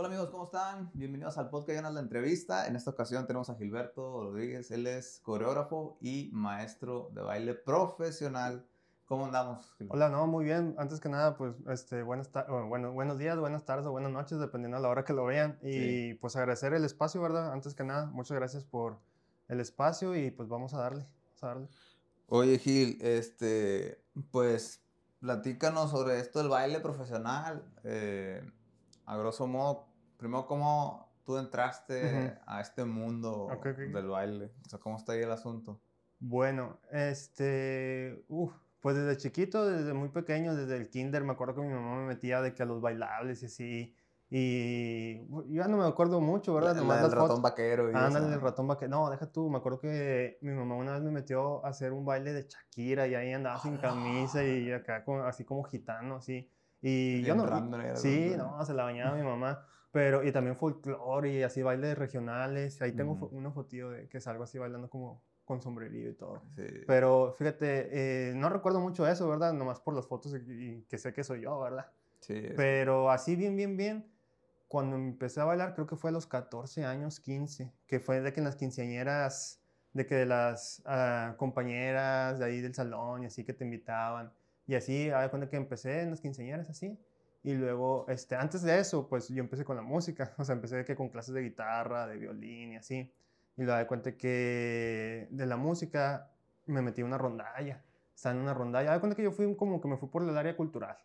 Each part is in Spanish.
Hola amigos, ¿cómo están? Bienvenidos al podcast Ganas la Entrevista. En esta ocasión tenemos a Gilberto Rodríguez. Él es coreógrafo y maestro de baile profesional. ¿Cómo andamos? Gilberto? Hola, no, muy bien. Antes que nada, pues, este, buenas bueno, buenos días, buenas tardes o buenas noches, dependiendo de la hora que lo vean. Y pues agradecer el espacio, ¿verdad? Antes que nada, muchas gracias por el espacio y pues vamos a darle, vamos a darle. Oye, Gil, este, pues, platícanos sobre esto del baile profesional. Eh, a grosso modo, primero, ¿cómo tú entraste a este mundo del baile? O sea, ¿cómo está ahí el asunto? Bueno, este, pues desde chiquito, desde muy pequeño, desde el kinder, me acuerdo que mi mamá me metía de que a los bailables y así. Y yo ya no me acuerdo mucho, ¿verdad? La, el ratón vaquero. Y Ándale, el ratón vaquero. No, deja tú, me acuerdo que mi mamá una vez me metió a hacer un baile de Shakira y ahí andaba sin camisa y acá así como gitano, así. Y yo no. Sí, no, se la bañaba mi mamá. Pero, y también folclore y así bailes regionales. Ahí tengo una fotillo de que salgo así bailando como con sombrerillo y todo. Sí. Pero fíjate, eh, no recuerdo mucho eso, ¿verdad? Nomás por las fotos y, que sé que soy yo, ¿verdad? Sí. Pero así bien, bien, bien. Cuando empecé a bailar, creo que fue a los 14 años, 15, que fue de que en las quinceañeras, de que de las ah, compañeras de ahí del salón y así que te invitaban y así, a cuenta que empecé en las quinceañeras así. Y luego, este, antes de eso, pues yo empecé con la música. O sea, empecé que con clases de guitarra, de violín y así. Y luego de cuenta que de la música me metí en una rondalla. Estaba en una rondalla. De cuenta que yo fui como que me fui por el área cultural.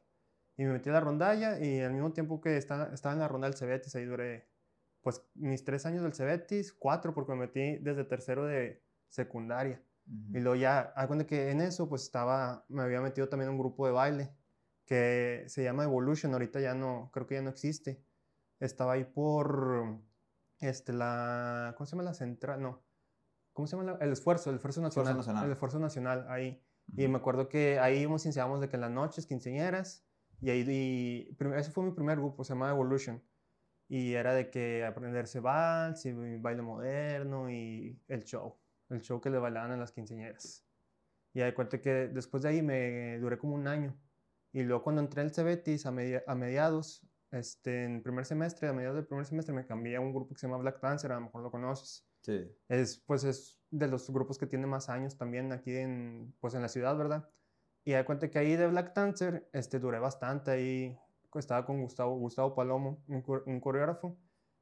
Y me metí en la rondalla y al mismo tiempo que estaba, estaba en la ronda del Cebetis, ahí duré pues mis tres años del Cebetis, cuatro porque me metí desde tercero de secundaria. Y luego ya, hay cuenta que en eso, pues estaba, me había metido también un grupo de baile que se llama Evolution, ahorita ya no, creo que ya no existe. Estaba ahí por, este, la, ¿cómo se llama la central? No, ¿cómo se llama? el esfuerzo, el esfuerzo nacional, El esfuerzo nacional, ahí. Y me acuerdo que ahí íbamos iniciamos de que en las noches, quinceañeras, y ahí, y, ese fue mi primer grupo, se llama Evolution. Y era de que aprenderse vals y baile moderno y el show el show que le bailaban en las quinceañeras. Y de cuenta que después de ahí me duré como un año. Y luego cuando entré al Cebetis a, a mediados, este, en primer semestre, a mediados del primer semestre me cambié a un grupo que se llama Black Dancer, a lo mejor lo conoces. Sí. Es, pues es de los grupos que tiene más años también aquí en, pues en la ciudad, ¿verdad? Y de cuenta que ahí de Black Dancer este, duré bastante, ahí estaba con Gustavo, Gustavo Palomo, un, un coreógrafo,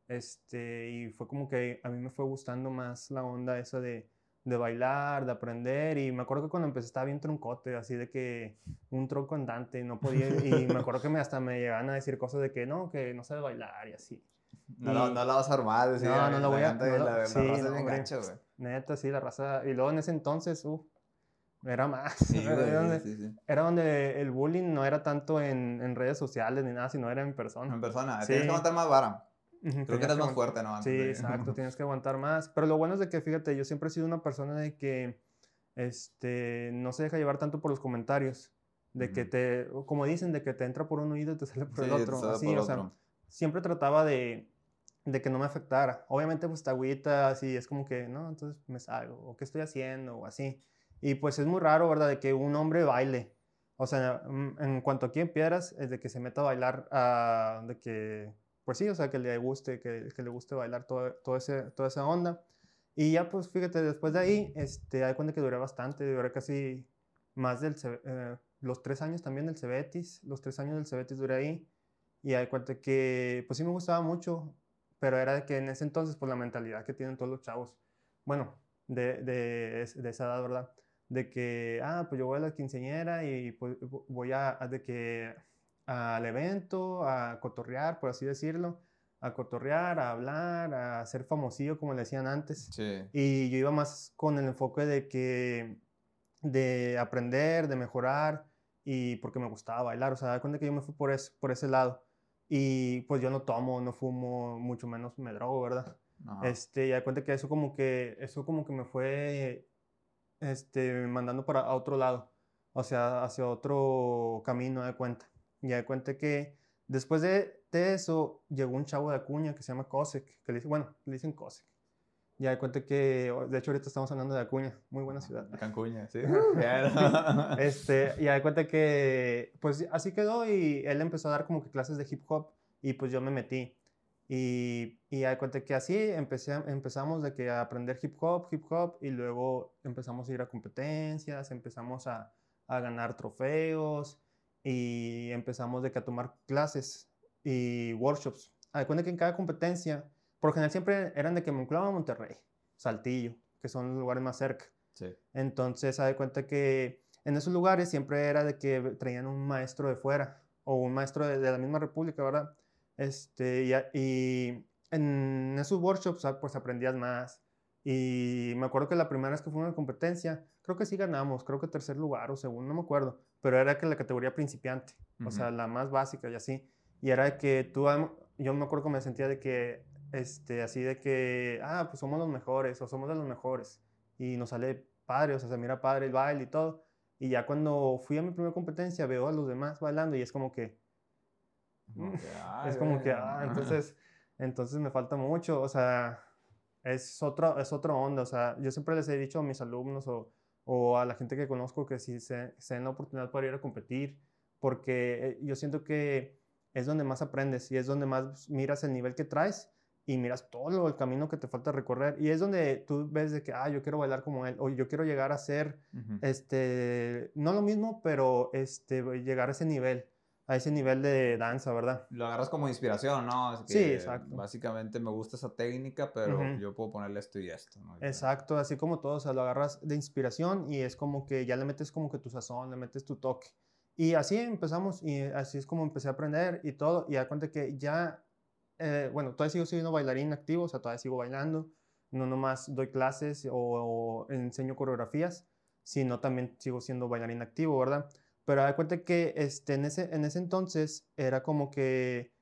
este, y fue como que a mí me fue gustando más la onda esa de, de bailar, de aprender. Y me acuerdo que cuando empecé estaba bien troncote, así de que un tronco andante, no podía. Y me acuerdo que me, hasta me llegaban a decir cosas de que no, que no sé bailar y así. No, no, la vas a armar, decía, No, no la voy a. No, la, sí, raza no, gancho, güey. Neta, sí, la raza. Y luego en ese entonces, uh, era más. Sí, era, donde, sí, sí. era donde el bullying no era tanto en, en, redes sociales ni nada, sino era en persona. En persona, tienes que aguantar más vara. Creo que eres más fuerte, ¿no? sí, exacto, tienes que aguantar más. Pero lo bueno es de que, fíjate, yo siempre he sido una persona de que este, no se deja llevar tanto por los comentarios. De que te, como dicen, de que te entra por un oído y te sale por el otro. Así, o sea, siempre trataba de, de que no me afectara. Obviamente, pues te agüita, así, es como que, no, entonces me salgo, o qué estoy haciendo, o así. Y pues es muy raro, ¿verdad? De que un hombre baile. O sea, mm, en cuanto aquí en Piedras, es de que se meta a bailar, uh, de que pues sí, o sea, que le guste, que, le guste bailar todo, todo ese, toda esa onda. Y ya, pues fíjate, después de ahí, este, hay cuenta que duré bastante, duré casi más del, eh, los tres años también del Cebetis, los tres años del Cebetis duré ahí. Y hay cuenta que, pues sí me gustaba mucho, pero era de que en ese entonces, pues la mentalidad que tienen todos los chavos, bueno, de, de, esa edad, ¿verdad? De que, ah, pues yo voy a la quinceañera y pues voy a, de que al evento, a cotorrear, por así decirlo, a cotorrear, a hablar, a ser famosillo, como le decían antes. Y yo iba más con el enfoque de que, de aprender, de mejorar, y porque me gustaba bailar, o sea, da cuenta que yo me fui por, ese, por ese lado. Y pues yo no tomo, no fumo, mucho menos me drogo, ¿verdad? Este, y da cuenta que eso como que, eso como que me fue, este, mandando para a otro lado, o sea, hacia otro camino, de cuenta. Y de cuenta que después de, de, eso llegó un chavo de Acuña que se llama Cosec, que le dice, bueno, le dicen Cosec. Ya de cuenta que, de hecho ahorita estamos hablando de Acuña, muy buena ciudad. Cancuña, sí. este, y de cuenta que, pues así quedó y él empezó a dar como que clases de hip hop y pues yo me metí. Y, y hay cuenta que así empecé, empezamos de que a aprender hip hop, hip hop, y luego empezamos a ir a competencias, empezamos a, a ganar trofeos, y empezamos de que a tomar clases y workshops. Hay cuenta que en cada competencia, por lo general siempre eran de que Monclova, Monterrey, Saltillo, que son los lugares más cerca. Sí. Entonces, hay cuenta que en esos lugares siempre era de que traían un maestro de fuera o un maestro de, de la misma república, ¿verdad? Este, y, en esos workshops ah, pues aprendías más. Y me acuerdo que la primera vez que fue una competencia, creo que sí ganamos, creo que tercer lugar o segundo, no me acuerdo, pero era que la categoría principiante, o sea, la más básica y así. Y era que tú, yo me acuerdo que me sentía de que, este, así de que, ah, pues somos los mejores o somos de los mejores. Y nos sale padre, o sea, se mira padre el baile y todo. Y ya cuando fui a mi primera competencia veo a los demás bailando y es como que, es como que, ah, entonces, entonces me falta mucho, o sea, es otra, es otra onda, o sea, yo siempre les he dicho a mis alumnos o, o a la gente que conozco que si se, se den la oportunidad para ir a competir, porque eh, yo siento que es donde más aprendes y es donde más miras el nivel que traes y miras todo el camino que te falta recorrer. Y es donde tú ves de que, ah, yo quiero bailar como él o yo quiero llegar a ser, este, no lo mismo, pero este, llegar a ese nivel a ese nivel de danza, ¿verdad? Lo agarras como inspiración, ¿no? sí, exacto. Básicamente me gusta esa técnica, pero yo puedo ponerle esto y esto, ¿no? Exacto, así como todo, o sea, lo agarras de inspiración y es como que ya le metes como que tu sazón, le metes tu toque. Y así empezamos y así es como empecé a aprender y todo. Y a cuenta que ya, eh, bueno, todavía sigo siendo bailarín activo, o sea, todavía sigo bailando. No nomás doy clases o, o enseño coreografías, sino también sigo siendo bailarín activo, ¿verdad? Pero da cuenta que este, en, ese, en ese entonces era como que,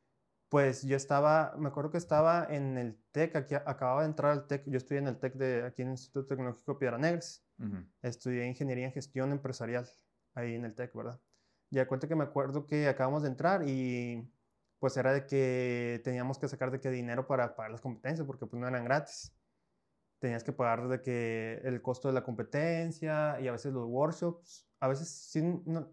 pues yo estaba, me acuerdo que estaba en el TEC, aquí acababa de entrar al TEC, yo estudié en el TEC de aquí en el Instituto Tecnológico Piedra Negras, estudié Ingeniería en Gestión Empresarial, ahí en el TEC, ¿verdad? Y da cuenta que me acuerdo que acabamos de entrar y pues era de que teníamos que sacar de qué dinero para pagar las competencias, porque pues no eran gratis. Tenías que pagar de que el costo de la competencia y a veces los workshops a veces sí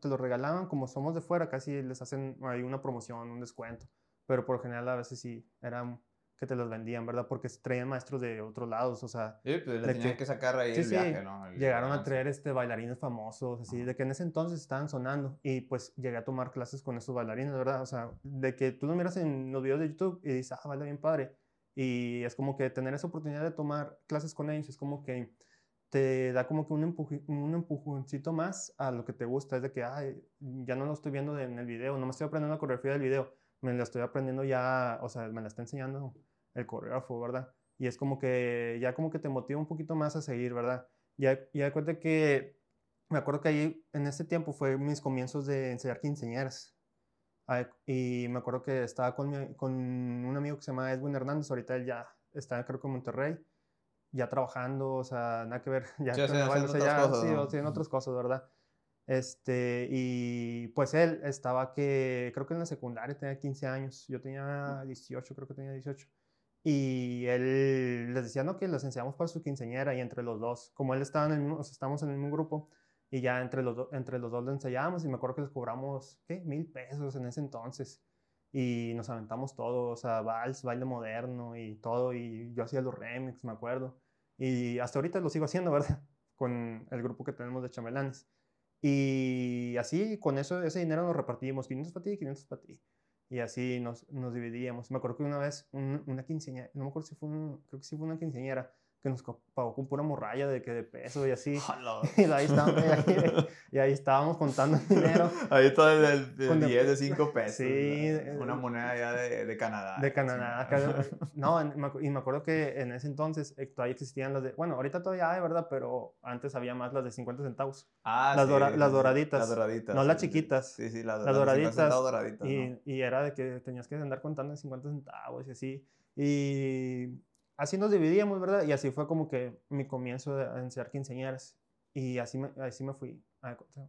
te lo regalaban, como somos de fuera, casi les hacen ahí una promoción, un descuento, pero por lo general a veces sí eran que te los vendían, ¿verdad? Porque traían maestros de otros lados, o sea... Sí, pues le tenían que, sacar ahí el viaje, ¿no? llegaron a traer este, bailarines famosos, así, de que en ese entonces estaban sonando, y pues llegué a tomar clases con estos bailarines, ¿verdad? O sea, de que tú lo miras en los videos de YouTube y dices, ah, baila bien padre, y es como que tener esa oportunidad de tomar clases con ellos es como que te da como que un, un empujoncito más a lo que te gusta. Es de que, ay, ya no lo estoy viendo en el video, no me estoy aprendiendo la coreografía del video, me la estoy aprendiendo ya, o sea, me la está enseñando el coreógrafo, ¿verdad? Y es como que ya como que te motiva un poquito más a seguir, ¿verdad? Ya, ya cuenta que me acuerdo que ahí en ese tiempo fue mis comienzos de enseñar quinceañeras. Y me acuerdo que estaba con, con un amigo que se llama Edwin Hernández, ahorita él ya está creo que en Monterrey ya trabajando, o sea, nada que ver, ya, sí, haciendo otras cosas, sí, o en otras cosas, ¿verdad? Este, y pues él estaba que, creo que en la secundaria tenía 15 años, yo tenía 18, creo que tenía 18. Y él les decía, no, que les enseñamos para su quinceañera y entre los dos, como él estaba en el mismo, o sea, estamos en el mismo grupo, y ya entre los, entre los dos le ensayamos y me acuerdo que les cobramos, ¿qué? Mil pesos en ese entonces y nos aventamos todo, o sea, vals, baile moderno y todo, y yo hacía los remix, me acuerdo, y hasta ahorita lo sigo haciendo, ¿verdad? Con el grupo que tenemos de chamelanes. Y así, con eso, ese dinero nos repartimos, 500 para ti, 500 para ti. Y así nos, nos dividíamos. Me acuerdo que una vez una quinceañera, no me acuerdo si fue, un, creo que sí fue una quinceañera, que nos pagó con pura morralla de que de peso y así. y, ahí estábamos, y, ahí, estábamos contando dinero. Ahí está el, el, 10 de 5 pesos. Sí. Una moneda ya de, de Canadá. De Canadá. no, y me acuerdo que en ese entonces eh, todavía existían las de, bueno, ahorita todavía hay, ¿verdad? Pero antes había más las de 50 centavos. Ah, las, sí, las doraditas. Las doraditas. No las chiquitas. Sí, sí, las, las doraditas. doraditas y, y era de que tenías que andar contando en 50 centavos y así. Y así nos dividíamos, ¿verdad? Y así fue como que mi comienzo de enseñar quinceañeras. Y así me, así me fui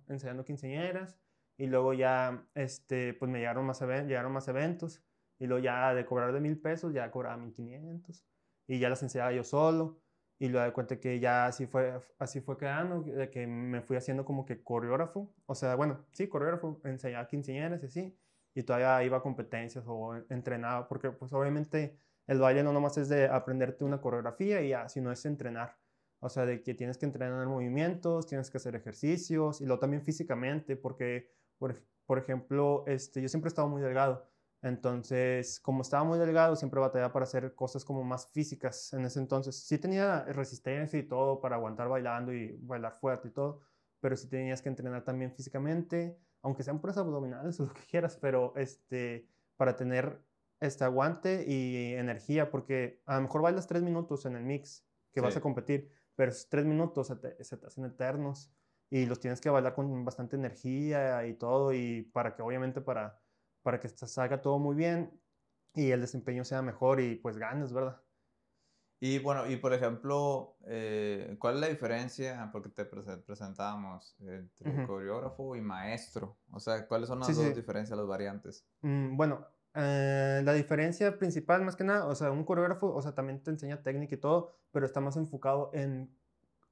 enseñando quinceañeras. Y luego ya, este, pues me llegaron más, llegaron más eventos. Y luego ya de cobrar de mil pesos, ya cobraba mil quinientos. Y ya las enseñaba yo solo. Y luego de cuenta que ya así fue, así fue quedando, de que me fui haciendo como que coreógrafo. O sea, bueno, sí, coreógrafo, enseñaba quinceañeras y así. y todavía iba a competencias o entrenaba, porque pues obviamente el baile no nomás es de aprenderte una coreografía y ya, sino es entrenar. O sea, de que tienes que entrenar movimientos, tienes que hacer ejercicios y luego también físicamente, porque, por, por ejemplo, este, yo siempre he muy delgado. Entonces, como estaba muy delgado, siempre batallaba para hacer cosas como más físicas en ese entonces. Sí tenía resistencia y todo para aguantar bailando y bailar fuerte y todo, pero sí tenías que entrenar también físicamente, aunque sean puras abdominales o lo que quieras, pero este, para tener este aguante y energía, porque a lo mejor bailas tres minutos en el mix que vas a competir, pero esos tres minutos se te, se te hacen eternos y los tienes que bailar con bastante energía y todo, y para que obviamente para para que salga todo muy bien y el desempeño sea mejor y pues ganes, ¿verdad? Y bueno, y por ejemplo, eh, ¿cuál es la diferencia? Porque te presentábamos entre coreógrafo y maestro. O sea, ¿cuáles son las dos diferencias, las variantes? Mm, bueno, eh, la diferencia principal, más que nada, o sea, un coreógrafo, o sea, también te enseña técnica y todo, pero está más enfocado en,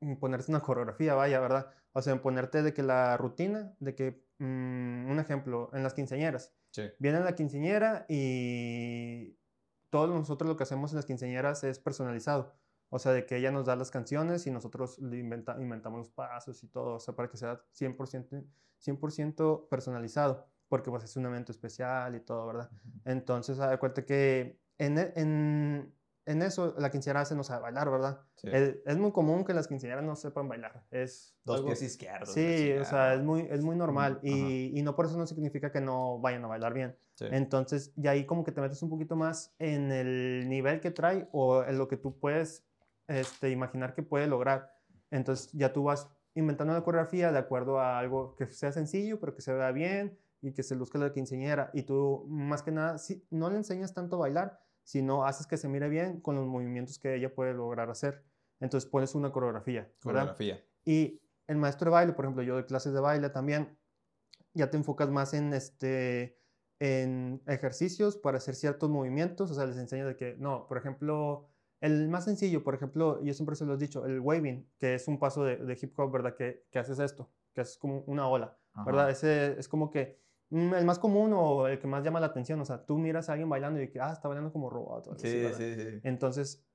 en ponerse una coreografía, vaya, ¿verdad? O sea, en ponerte de que la rutina, de que, mm, un ejemplo, en las quinceañeras, Viene la quinceañera y todos nosotros lo que hacemos en las quinceañeras es personalizado. O sea, de que ella nos da las canciones y nosotros inventamos los pasos y todo, o sea, para que sea 100%, 100 personalizado, porque pues es un evento especial y todo, ¿verdad? Entonces, da cuenta que en, en, en eso la quinceañera se no sabe bailar, ¿verdad? Es, muy común que las quinceañeras no sepan bailar. Es Dos pies izquierdos. Sí, o sea, es muy, es muy normal. y, y, no por eso no significa que no vayan a bailar bien. Entonces, ya ahí como que te metes un poquito más en el nivel que trae o en lo que tú puedes este, imaginar que puede lograr. Entonces, ya tú vas inventando la coreografía de acuerdo a algo que sea sencillo, pero que se vea bien y que se luzca la quinceañera. Y tú, más que nada, no le enseñas tanto a bailar, sino haces que se mire bien con los movimientos que ella puede lograr hacer. Entonces pones una coreografía. Coreografía. Y el maestro de baile, por ejemplo, yo de clases de baile también, ya te enfocas más en, este, en ejercicios para hacer ciertos movimientos, o sea, les enseño de que, no, por ejemplo, el más sencillo, por ejemplo, yo siempre se lo he dicho, el waving, que es un paso de, hip hop, ¿verdad? Que, que, haces esto, que es como una ola, ¿verdad? Ese es como que el más común o el que más llama la atención, o sea, tú miras a alguien bailando y que, ah, está bailando como robot. Sí, sí, sí. Entonces,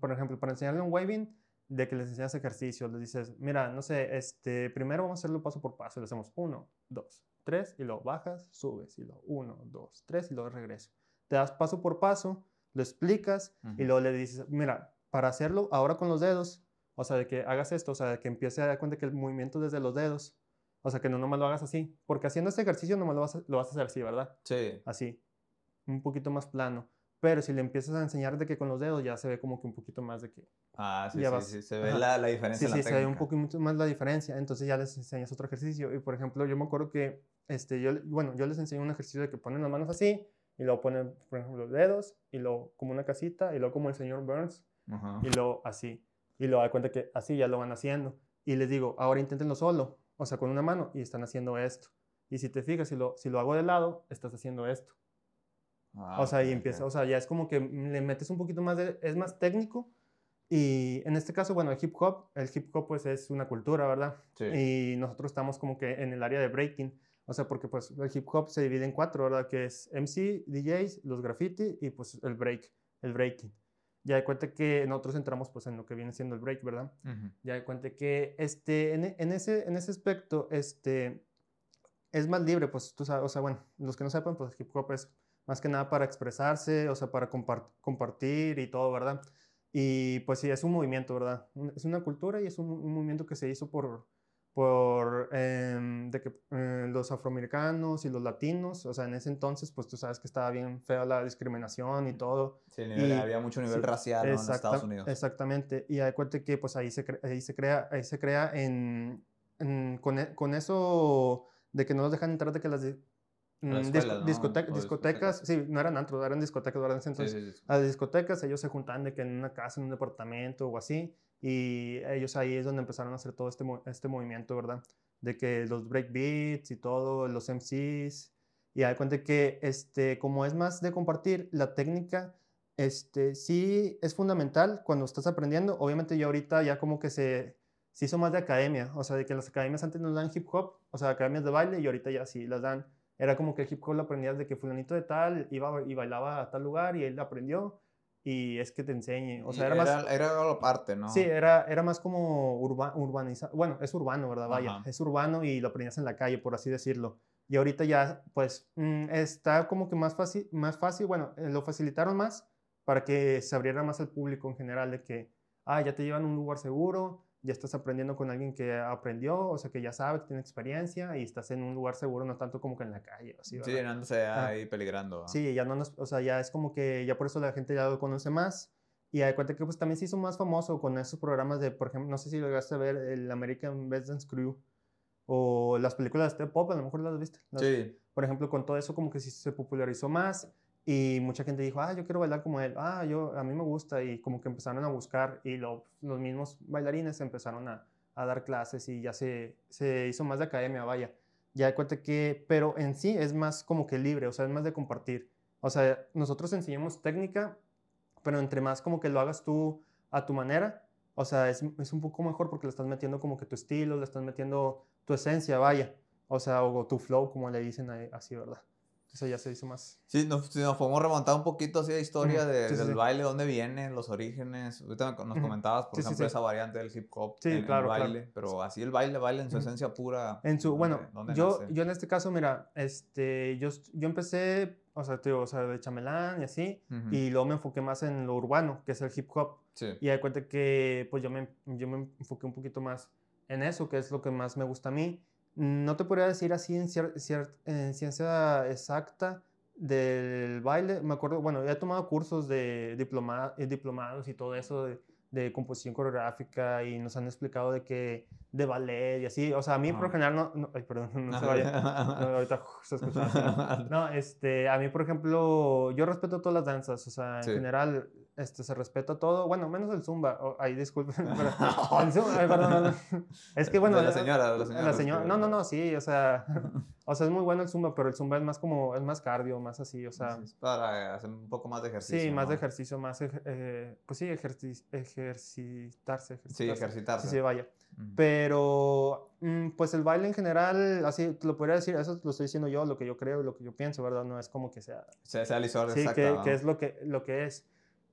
por ejemplo, para enseñarle un waving, de que les enseñas ejercicios, les dices, mira, no sé, este, primero vamos a hacerlo paso por paso, le hacemos uno, dos, tres, y lo bajas, subes, y lo uno, dos, tres, y luego regreso. Te das paso por paso, lo explicas, y luego le dices, mira, para hacerlo ahora con los dedos, o sea, de que hagas esto, o sea, de que empiece a dar cuenta que el movimiento desde los dedos, o sea, que no nomás lo hagas así. Porque haciendo este ejercicio nomás lo vas a, lo vas a hacer así, ¿verdad? Sí. Así. Un poquito más plano. Pero si le empiezas a enseñar de que con los dedos ya se ve como que un poquito más de que... Ah, sí, sí, sí, se ve la, la, diferencia. Sí, sí, se ve un poquito más la diferencia. Entonces ya les enseñas otro ejercicio. Y por ejemplo, yo me acuerdo que, este, yo, bueno, yo les enseño un ejercicio de que ponen las manos así y luego ponen, por ejemplo, los dedos y luego como una casita y luego como el señor Burns y luego así. Y luego da cuenta que así ya lo van haciendo. Y les digo, ahora inténtenlo solo o sea, con una mano y están haciendo esto. Y si te fijas, si lo, si lo hago de lado, estás haciendo esto. Ah, o sea, y empieza, o sea, ya es como que le metes un poquito más de, es más técnico. Y en este caso, bueno, el hip hop, el hip hop pues es una cultura, ¿verdad? Sí. Y nosotros estamos como que en el área de breaking. O sea, porque pues el hip hop se divide en cuatro, ¿verdad? Que es MC, DJs, los graffiti y pues el break, el breaking ya de cuenta que nosotros entramos pues en lo que viene siendo el break, ¿verdad? Ya de cuenta que este, en, en, ese, en ese aspecto este, es más libre, pues tú sabes, o sea, bueno, los que no sepan, pues hip hop es más que nada para expresarse, o sea, para compartir y todo, ¿verdad? Y pues sí, es un movimiento, ¿verdad? Es una cultura y es un, un movimiento que se hizo por, por em, de que eh, los afroamericanos y los latinos, o sea, en ese entonces, pues tú sabes que estaba bien fea la discriminación y todo. Sí, había mucho nivel racial en Estados Unidos. Exactamente, y hay cuenta que pues ahí se, ahí se crea, ahí se crea en, con, e, con, eso de que no nos dejan entrar de que las Mm, discotecas, sí, no eran antros, eran discotecas, ¿verdad? Entonces, a las discotecas ellos se juntaban de que en una casa, en un departamento o así, y ellos ahí es donde empezaron a hacer todo este, este movimiento, ¿verdad? De que los breakbeats y todo, los MCs, y hay cuenta que, este, como es más de compartir, la técnica, este, sí es fundamental cuando estás aprendiendo. Obviamente yo ahorita ya como que se, se hizo más de academia, o sea, de que las academias antes nos dan hip hop, o sea, academias de baile, y ahorita ya sí las dan Era como que el hip hop lo aprendías de que fulanito de tal iba y bailaba a tal lugar y él aprendió y es que te enseñe. O sea, era, más... Era algo aparte, ¿no? Sí, era, era más como urba, urbanizado. Bueno, es urbano, ¿verdad? Vaya, es urbano y lo aprendías en la calle, por así decirlo. Y ahorita ya, pues, mm, está como que más fácil, más fácil, bueno, eh, lo facilitaron más para que se abriera más al público en general de que, ah, ya te llevan a un lugar seguro, ya estás aprendiendo con alguien que aprendió, o sea, que ya sabe, que tiene experiencia y estás en un lugar seguro, no tanto como que en la calle. Así, sí, no ahí peligrando. Sí, ya no nos, o sea, ya es como que ya por eso la gente ya lo conoce más. Y hay cuenta que pues también se hizo más famoso con esos programas de, por ejemplo, no sé si lograste ver el American Best Dance Crew o las películas de Step Pop, a lo mejor las viste. sí. Por ejemplo, con todo eso como que sí se popularizó más y mucha gente dijo, ah, yo quiero bailar como él, ah, yo, a mí me gusta, y como que empezaron a buscar, y los mismos bailarines empezaron a, a, dar clases y ya se, se hizo más de academia, vaya. Ya cuenta que, pero en sí es más como que libre, o sea, es más de compartir. O sea, nosotros enseñamos técnica, pero entre más como que lo hagas tú a tu manera, o sea, es, es un poco mejor porque le estás metiendo como que tu estilo, le estás metiendo tu esencia, vaya. O sea, o tu flow, como le dicen así, ¿verdad? Eso ya se hizo más. Sí, nos, nos podemos remontar un poquito así a historia de, del baile, dónde viene, los orígenes. Ahorita nos comentabas, por ejemplo, esa variante del hip hop. Sí, claro, el baile, pero así el baile, baile en su esencia pura. En su, bueno, yo, yo en este caso, mira, este, yo, yo empecé, o sea, tío, o sea, de chamelán y así, y luego me enfoqué más en lo urbano, que es el hip hop. Sí. Y hay cuenta que, pues yo me, yo me enfoqué un poquito más en eso, que es lo que más me gusta a mí. No te podría decir así en, ciencia exacta del baile. Me acuerdo, bueno, he tomado cursos de diploma, eh, diplomados y todo eso de, de, composición coreográfica y nos han explicado de que de ballet y así. O sea, a mí por general no, ay, perdón, no se vaya. ahorita se escucha. No, este, a mí por ejemplo, yo respeto todas las danzas, o sea, en general este, se respeta todo, bueno, menos el zumba, oh, ahí disculpen, pero el zumba, ay, perdón, Es que bueno, la señora, la señora, la señora, no, no, no, sí, o sea, o sea, es muy bueno el zumba, pero el zumba es más como, es más cardio, más así, o sea. Es para hacer un poco más de ejercicio. Sí, más de ejercicio, más, eh, pues sí, ejercitarse, ejercitarse. Sí, ejercitarse. Sí, sí, vaya. Pero, mm, pues el baile en general, así te lo podría decir, eso lo estoy diciendo yo, lo que yo creo, lo que yo pienso, ¿verdad? No es como que sea... Sea, sea lisor, sí, que, que, es lo que, lo que es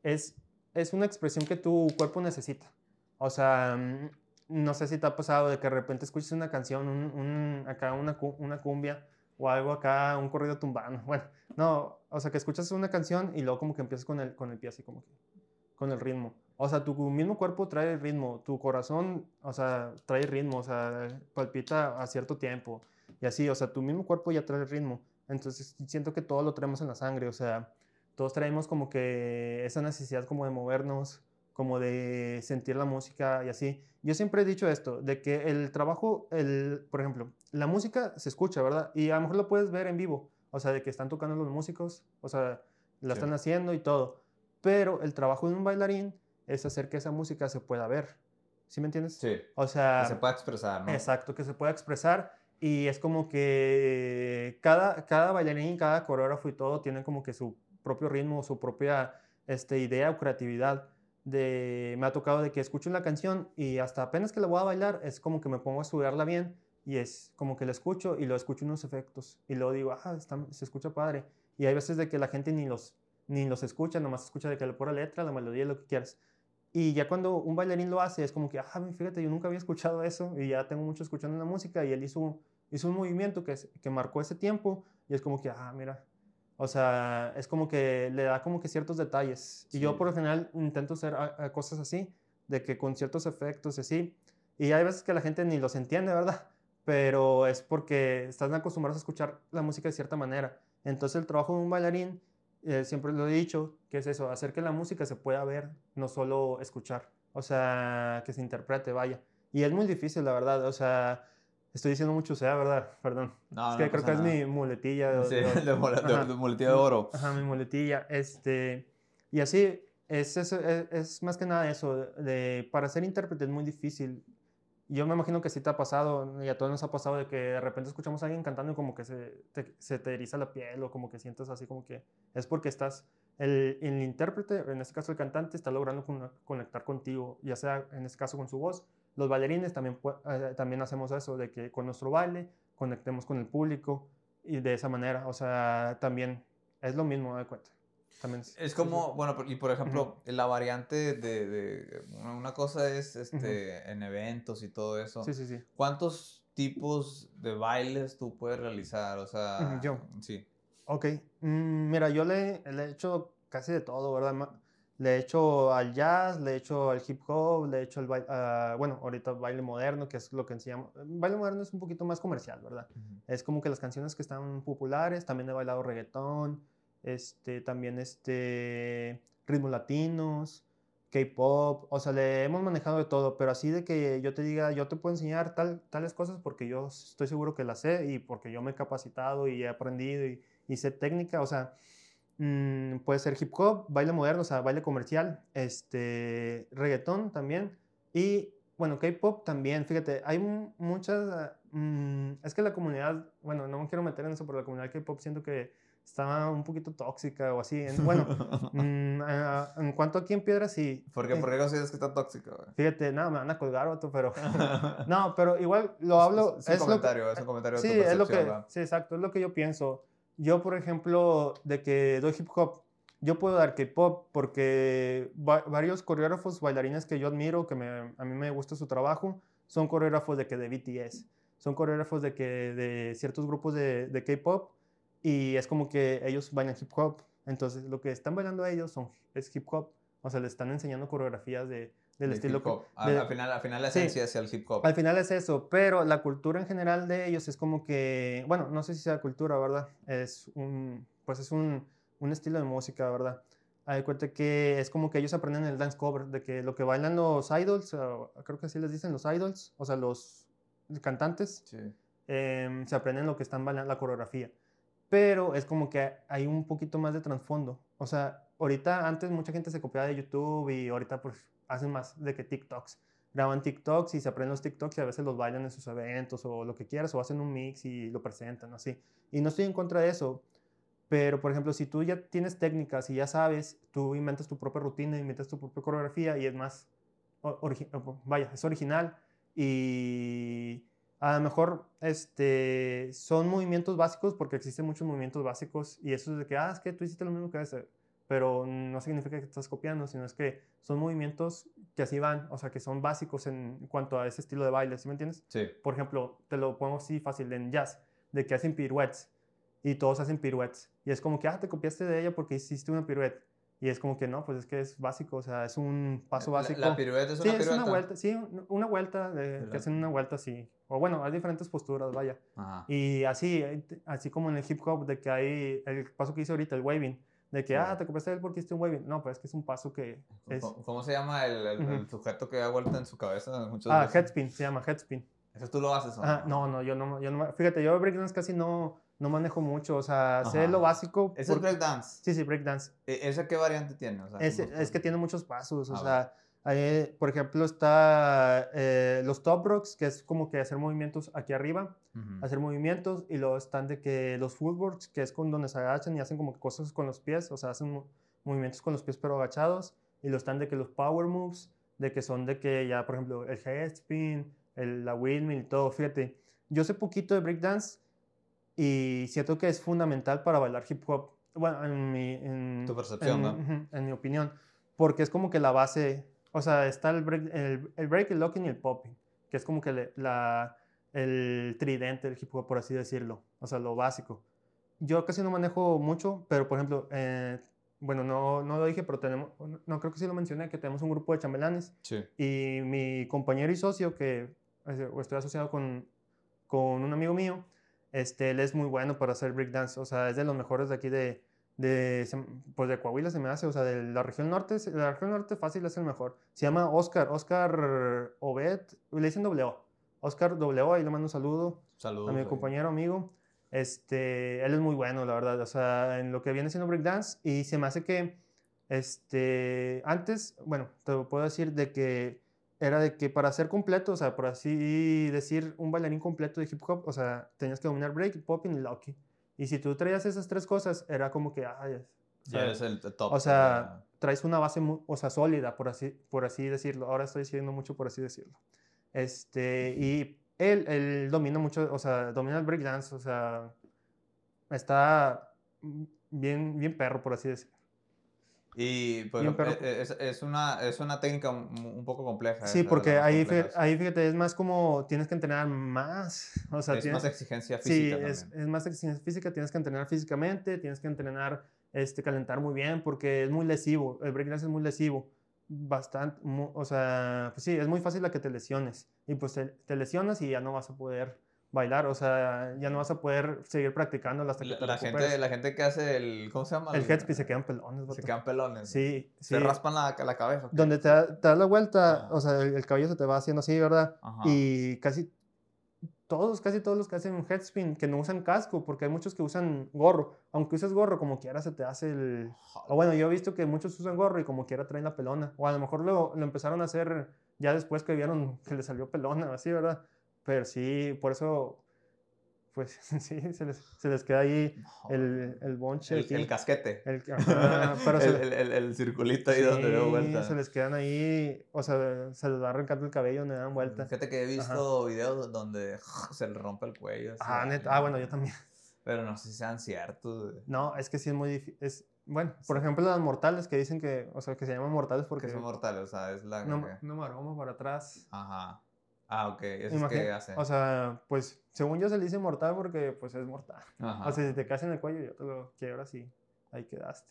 es, es una expresión que tu cuerpo necesita. O sea, mm, no sé si te ha pasado de que de repente escuches una canción, un, acá una, una cumbia o algo acá, un corrido tumbano. Bueno, no, o sea, que escuchas una canción y luego como que empiezas con el, con el pie así como que, con el ritmo. O sea, tu mismo cuerpo trae ritmo, tu corazón, o sea, trae ritmo, o sea, palpita a cierto tiempo. Y así, o sea, tu mismo cuerpo ya trae ritmo. Entonces, siento que todo lo traemos en la sangre, o sea, todos traemos como que esa necesidad como de movernos, como de sentir la música y así. Yo siempre he dicho esto, de que el trabajo, el, por ejemplo, la música se escucha, ¿verdad? Y a lo mejor lo puedes ver en vivo, o sea, de que están tocando los músicos, o sea, la están haciendo y todo. Pero el trabajo de un bailarín es hacer que esa música se pueda ver. ¿Sí me entiendes? Sí. O sea... Que se pueda expresar, ¿no? Exacto, que se pueda expresar. Y es como que cada, cada bailarín, cada coreógrafo y todo tiene como que su propio ritmo, su propia este, idea o creatividad. De, me ha tocado de que escucho una canción y hasta apenas que la voy a bailar es como que me pongo a estudiarla bien y es como que la escucho y lo escucho unos efectos y luego digo, ah, se escucha padre. Y hay veces de que la gente ni los, ni los escucha, nomás escucha de que le pone letra, la melodía, lo que quieras. Y ya cuando un bailarín lo hace, es como que, ah, fíjate, yo nunca había escuchado eso y ya tengo mucho escuchando la música y él hizo, hizo un movimiento que, que marcó ese tiempo y es como que, ah, mira, o sea, es como que le da como que ciertos detalles. Y yo por lo general intento hacer cosas así, de que con ciertos efectos y así. Y hay veces que la gente ni los entiende, ¿verdad? Pero es porque están acostumbrados a escuchar la música de cierta manera. Entonces el trabajo de un bailarín, eh, siempre lo he dicho, que es eso, hacer que la música se pueda ver, no solo escuchar. O sea, que se interprete, vaya. Y es muy difícil, la verdad. O sea, Estoy diciendo mucho sea, ¿verdad? Perdón. No, es que creo que es mi muletilla. De, sí, de, muletilla de oro. Ajá, mi muletilla. Este, y así, es, es, es, más que nada eso. De, para ser intérprete es muy difícil. Yo me imagino que sí te ha pasado, y a todos nos ha pasado, de que de repente escuchamos a alguien cantando y como que se te, se te eriza la piel o como que sientes así como que es porque estás, el, el intérprete, en este caso el cantante, está logrando conectar contigo, ya sea en este caso con su voz los bailarines también, eh, también hacemos eso, de que con nuestro baile conectemos con el público y de esa manera, o sea, también es lo mismo, de cuenta. También es, como, bueno, y por ejemplo, la variante de, de, una cosa es este, en eventos y todo eso. Sí, sí, sí. ¿Cuántos tipos de bailes tú puedes realizar? O sea, yo. Sí. Ok, mm, mira, yo le, le, he hecho casi de todo, ¿verdad? Le he hecho al jazz, le he hecho al hip hop, le he hecho al baile, uh, bueno, ahorita baile moderno, que es lo que enseñamos. Baile moderno es un poquito más comercial, ¿verdad? Es como que las canciones que están populares, también he bailado reggaetón, este, también este, ritmos latinos, K-pop, o sea, le hemos manejado de todo, pero así de que yo te diga, yo te puedo enseñar tal, tales cosas porque yo estoy seguro que las sé y porque yo me he capacitado y he aprendido y, y sé técnica, o sea, mm, puede ser hip hop, baile moderno, o sea, baile comercial, este, reggaetón también y, bueno, K-pop también, fíjate, hay muchas, mm, es que la comunidad, bueno, no me quiero meter en eso, pero la comunidad K-pop siento que estaba un poquito tóxica o así. Bueno, mm, ah, en cuanto aquí en Piedra, sí. ¿Por qué, ¿Por qué consideras que está tóxica? Fíjate, nada, me van a colgar otro, pero... no, pero igual lo hablo... Es, un comentario, es un comentario sí, es lo que, Sí, exacto, es lo que yo pienso. Yo, por ejemplo, de que doy hip hop, yo puedo dar K-pop porque varios coreógrafos, bailarines que yo admiro, que me, a mí me gusta su trabajo, son coreógrafos de que de BTS, son coreógrafos de que de ciertos grupos de, de K-pop y es como que ellos bailan hip hop. Entonces, lo que están bailando ellos son, es hip hop. O sea, le están enseñando coreografías de, del estilo. Hip hop. al, final, al final la esencia es el hip hop. Al final es eso, pero la cultura en general de ellos es como que, bueno, no sé si sea cultura, ¿verdad? Es un, pues es un, un estilo de música, ¿verdad? Hay cuenta que es como que ellos aprenden el dance cover, de que lo que bailan los idols, creo que así les dicen los idols, o sea, los cantantes, sí. Em, se aprenden lo que están bailando, la coreografía pero es como que hay un poquito más de trasfondo. O sea, ahorita antes mucha gente se copiaba de YouTube y ahorita pues hacen más de que TikToks. Graban TikToks y se aprenden los TikToks y a veces los bailan en sus eventos o lo que quieras o hacen un mix y lo presentan así. Y no estoy en contra de eso, pero por ejemplo, si tú ya tienes técnicas y ya sabes, tú inventas tu propia rutina, inventas tu propia coreografía y es más, vaya, es original y a lo mejor este, son movimientos básicos porque existen muchos movimientos básicos y eso es de que, ah, es que tú hiciste lo mismo que ese, pero no significa que estás copiando, sino es que son movimientos que así van, o sea, que son básicos en cuanto a ese estilo de baile, ¿sí me entiendes? Sí. Por ejemplo, te lo pongo así fácil en jazz, de que hacen pirouettes y todos hacen pirouettes y es como que, ah, te copiaste de ella porque hiciste una pirouette y es como que no, pues es que es básico, o sea, es un paso básico. ¿La, pirueta es una sí, pirueta? Es una vuelta, sí, una vuelta, de, que hacen una vuelta así. O bueno, hay diferentes posturas, vaya. Y así, así como en el hip hop, de que hay el paso que hice ahorita, el waving. De que, ah, te copiaste él porque hiciste un waving. No, pues es que es un paso que es... ¿Cómo, se llama el, el, sujeto que da vuelta en su cabeza? Muchas ah, headspin, se llama headspin. ¿Eso tú lo haces o no? Ah, no, no, yo no, yo no... Fíjate, yo breakdance casi no no manejo mucho, o sea, sé lo básico. ¿Es el breakdance? Sí, sí, breakdance. ¿E ¿Esa qué variante tiene? O sea, es, es, que tiene muchos pasos, o sea, por ejemplo, está eh, los top rocks, que es como que hacer movimientos aquí arriba, hacer movimientos, y luego están de que los footworks, que es con donde se agachan y hacen como cosas con los pies, o sea, hacen movimientos con los pies pero agachados, y lo están de que los power moves, de que son de que ya, por ejemplo, el headspin, el, la windmill y todo, fíjate. Yo sé poquito de breakdance, y siento que es fundamental para bailar hip hop. Bueno, en mi... En, tu percepción, ¿no? En mi opinión. Porque es como que la base... O sea, está el break, el, break, el locking y el popping. Que es como que la, el tridente del hip hop, por así decirlo. O sea, lo básico. Yo casi no manejo mucho, pero por ejemplo, eh, bueno, no, no lo dije, pero tenemos, no creo que sí lo mencioné, que tenemos un grupo de chambelanes. Sí. Y mi compañero y socio, que estoy asociado con, con un amigo mío, este, él es muy bueno para hacer breakdance, o sea, es de los mejores de aquí de, de, pues de Coahuila se me hace, o sea, de la región norte, la región norte fácil es el mejor. Se llama Oscar, Oscar Obed, le dicen W, Oscar W, ahí le mando un saludo Saludos, a mi compañero amigo. Este, él es muy bueno, la verdad, o sea, en lo que viene siendo breakdance y se me hace que, este, antes, bueno, te puedo decir de que era de que para ser completo, o sea, por así decir, un bailarín completo de hip hop, o sea, tenías que dominar break, popping y locky. Y si tú traías esas tres cosas, era como que, ay, ya eres el top. O sea, traes una base, o sea, sólida, por así, por así decirlo. Ahora estoy diciendo mucho por así decirlo. Este, y él, él domina mucho, o sea, domina el breakdance, o sea, está bien, bien perro, por así decirlo. Y pues, es, es, una, es una técnica un, poco compleja. Sí, porque ahí, ahí fíjate, es más como tienes que entrenar más. O sea, es más exigencia física. Sí, es, es, más exigencia física, tienes que entrenar físicamente, tienes que entrenar, este, calentar muy bien, porque es muy lesivo. El breakdance es muy lesivo. Bastante, o sea, pues sí, es muy fácil la que te lesiones. Y pues te lesionas y ya no vas a poder bailar, o sea, ya no vas a poder seguir practicando hasta que la, te la gente, la gente que hace el, ¿cómo se llama? El headspin se quedan pelones. Se quedan pelones. Sí, Se raspan la, la cabeza. Donde te, te, das la vuelta, o sea, el, cabello se te va haciendo así, ¿verdad? Y casi todos, casi todos los que hacen un headspin, que no usan casco, porque hay muchos que usan gorro. Aunque uses gorro, como quiera se te hace el... O bueno, yo he visto que muchos usan gorro y como quiera traen la pelona. O a lo mejor lo, lo empezaron a hacer ya después que vieron que le salió pelona, así, ¿verdad? Pero sí, por eso pues sí, se les, se les queda ahí el, el bonche. El, el casquete. El, pero el, el, circulito ahí donde veo vuelta. se les quedan ahí, o sea, se les va arrancando el cabello donde dan vuelta. Fíjate que he visto videos donde se le rompe el cuello. ah, neta. ah, bueno, yo también. Pero no sé si sean ciertos. No, es que sí es muy difícil. Bueno, por ejemplo, las mortales que dicen que, o sea, que se llaman mortales porque... Que son mortales, o sea, es la... No, no me para atrás. Ajá. Ah, ok, eso es que hace. O sea, pues según yo se le dice mortal porque pues es mortal. O sea, si te caes en el cuello, yo te lo quiero así, ahí quedaste.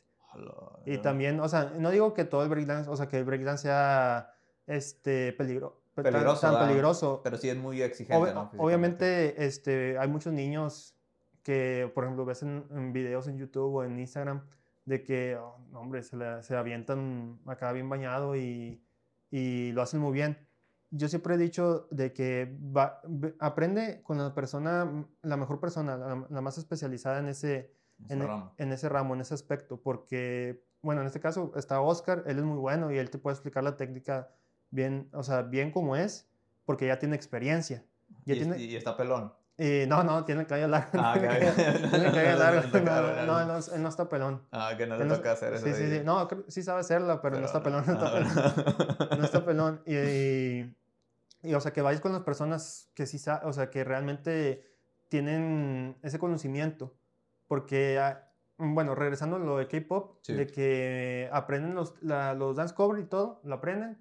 y también, o sea, no digo que todo el breakdance, o sea, que el breakdance sea este peligro, peligroso, tan, peligroso. Pero sí es muy exigente, ¿no? Obviamente, este, hay muchos niños que, por ejemplo, ves en, videos en YouTube o en Instagram de que, oh, hombre, se, se avientan acá bien bañado y, y lo hacen muy bien yo siempre he dicho de que aprende con la persona, la mejor persona, la, más especializada en ese, en, e, ramo. en, ese ramo, en ese aspecto, porque, bueno, en este caso está Oscar, él es muy bueno y él te puede explicar la técnica bien, o sea, bien como es, porque ya tiene experiencia. Ya y, tiene, y está pelón. Y no, no, tiene cabello largo. Ah, tiene cabello largo. No, no, él no está pelón. Ah, que no le toca hacer eso. Sí, sí, sí. No, sí sabe hacerlo, pero, no está pelón. No está pelón. No está pelón. y y, o sea, que vayas con las personas que sí, o sea, que realmente tienen ese conocimiento. Porque, ah, bueno, regresando a lo de K-pop, de que aprenden los, los dance cover y todo, lo aprenden,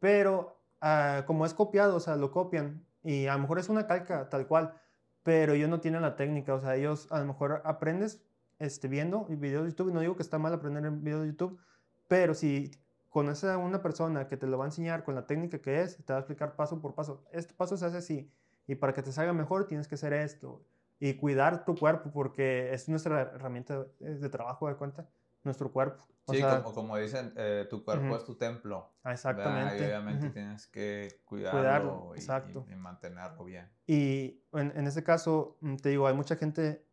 pero ah, como es copiado, o sea, lo copian y a lo mejor es una calca tal cual, pero ellos no tienen la técnica, o sea, ellos a lo mejor aprendes este, viendo videos de YouTube, no digo que está mal aprender en videos de YouTube, pero si conoces a una persona que te lo va a enseñar con la técnica que es, te va a explicar paso por paso. Este paso se hace así. Y para que te salga mejor tienes que hacer esto. Y cuidar tu cuerpo porque es nuestra herramienta de trabajo de cuenta. Nuestro cuerpo. sí, como, dicen, eh, tu cuerpo es tu templo. Ah, exactamente. Y obviamente tienes que cuidarlo, y, mantenerlo bien. Y en, en ese caso, mm, te digo, hay mucha gente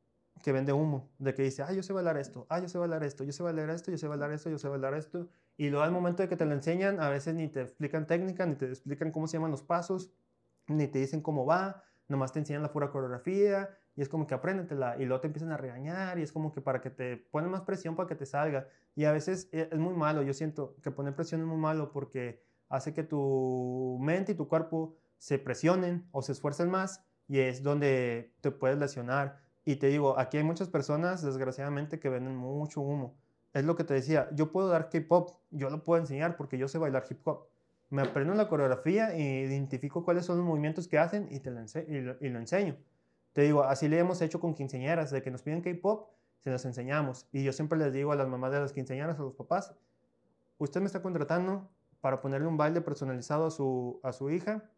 que vende humo, de que dice, ah, yo sé bailar esto, ah, yo sé bailar esto, yo sé bailar esto, yo sé bailar esto, yo sé bailar esto, y luego al momento de que te lo enseñan, a veces ni te explican técnica, ni te explican cómo se llaman los pasos, ni te dicen cómo va, nomás te enseñan la pura coreografía, y es como que apréndetela, y luego te empiezan a regañar, y es como que para que te ponen más presión para que te salga, y a veces e, es muy malo, yo siento que poner presión es muy malo porque hace que tu mente y tu cuerpo se presionen o se esfuercen más, y es donde te puedes lesionar. Y te digo, aquí hay muchas personas, desgraciadamente, que venden mucho humo es lo que te decía, yo puedo dar K-pop, yo lo puedo enseñar porque yo sé bailar hip hop. Me aprendo la coreografía e identifico cuáles son los movimientos que hacen y, te lo, y, lo, enseño. Te digo, así le hemos hecho con quinceañeras, de que nos piden K-pop, se los enseñamos. Y yo siempre les digo a las mamás de las quinceañeras, a los papás, usted me está contratando para ponerle un baile personalizado a su, a su hija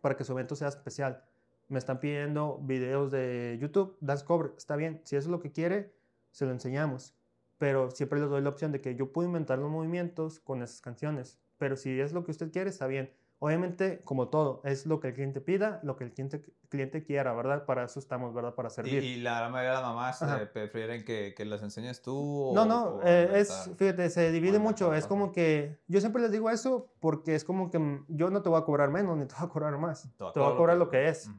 para que su evento sea especial. Me están pidiendo videos de YouTube, dance cover, está bien, si eso es lo que quiere, se lo enseñamos pero siempre les doy la opción de que yo puedo inventar los movimientos con esas canciones, pero si es lo que usted quiere, está bien. Obviamente, como todo, es lo que el cliente pida, lo que el cliente, cliente quiera, ¿verdad? Para eso estamos, ¿verdad? Para servir. ¿Y, la mayoría de las mamás eh, prefieren que, que las enseñes tú? no, no, eh, es, fíjate, se divide mucho. Es como que, yo siempre les digo eso porque es como que yo no te voy a cobrar menos ni te voy a cobrar más. Te voy a cobrar lo que, es.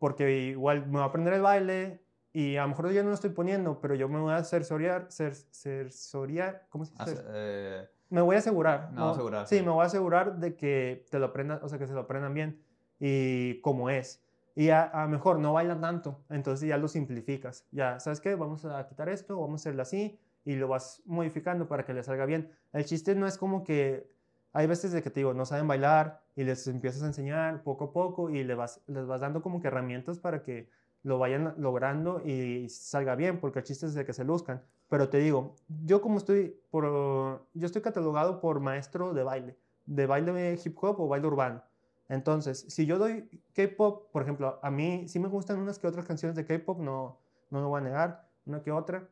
Porque igual me voy a aprender el baile, y a lo mejor yo no lo estoy poniendo, pero yo me voy a sensoriar, ser, ¿cómo se dice? Eh, me voy a asegurar. No, asegurar. Sí, me voy a asegurar de que te lo aprendan, o sea, que se lo aprendan bien y como es. Y a, a mejor no bailan tanto, entonces ya lo simplificas. Ya, ¿sabes qué? Vamos a quitar esto, vamos a hacerlo así, y lo vas modificando para que le salga bien. El chiste no es como que hay veces de que te digo, no saben bailar y les empiezas a enseñar poco a poco y les vas, les vas dando como que herramientas para que lo vayan logrando y salga bien, porque el chiste es de que se luzcan. Pero te digo, yo como estoy, por, yo estoy catalogado por maestro de baile, de baile hip hop o baile urbano. Entonces, si yo doy K-pop, por ejemplo, a mí sí me gustan unas que otras canciones de K-pop, no, no lo voy a negar, una que otra,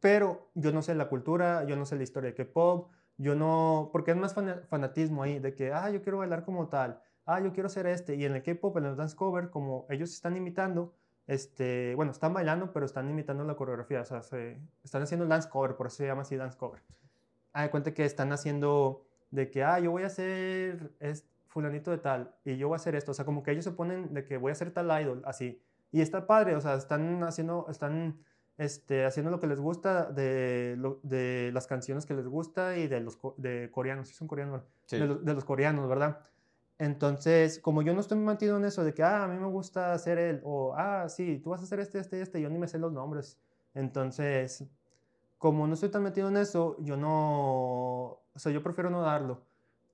pero yo no sé la cultura, yo no sé la historia de K-pop, yo no, porque es más fanatismo ahí, de que, ah, yo quiero bailar como tal, ah, yo quiero ser este, y en el K-pop, en el dance cover, como ellos están imitando, este, bueno, están bailando, pero están imitando la coreografía, o sea, se, están haciendo dance cover, por eso se llama así dance cover. Ah, de cuenta que están haciendo de que, ah, yo voy a es fulanito de tal, y yo voy a hacer esto, o sea, como que ellos se ponen de que voy a ser tal idol, así, y está padre, o sea, están haciendo, están este, haciendo lo que les gusta, de, de las canciones que les gusta y de los de coreanos, si son coreanos, de, los, de, los, coreanos, ¿verdad? Entonces, como yo no estoy metido en eso de que, ah, a mí me gusta hacer el, o, ah, sí, tú vas a hacer este, este, este, yo ni me sé los nombres. Entonces, como no estoy tan metido en eso, yo no, o sea, yo prefiero no darlo,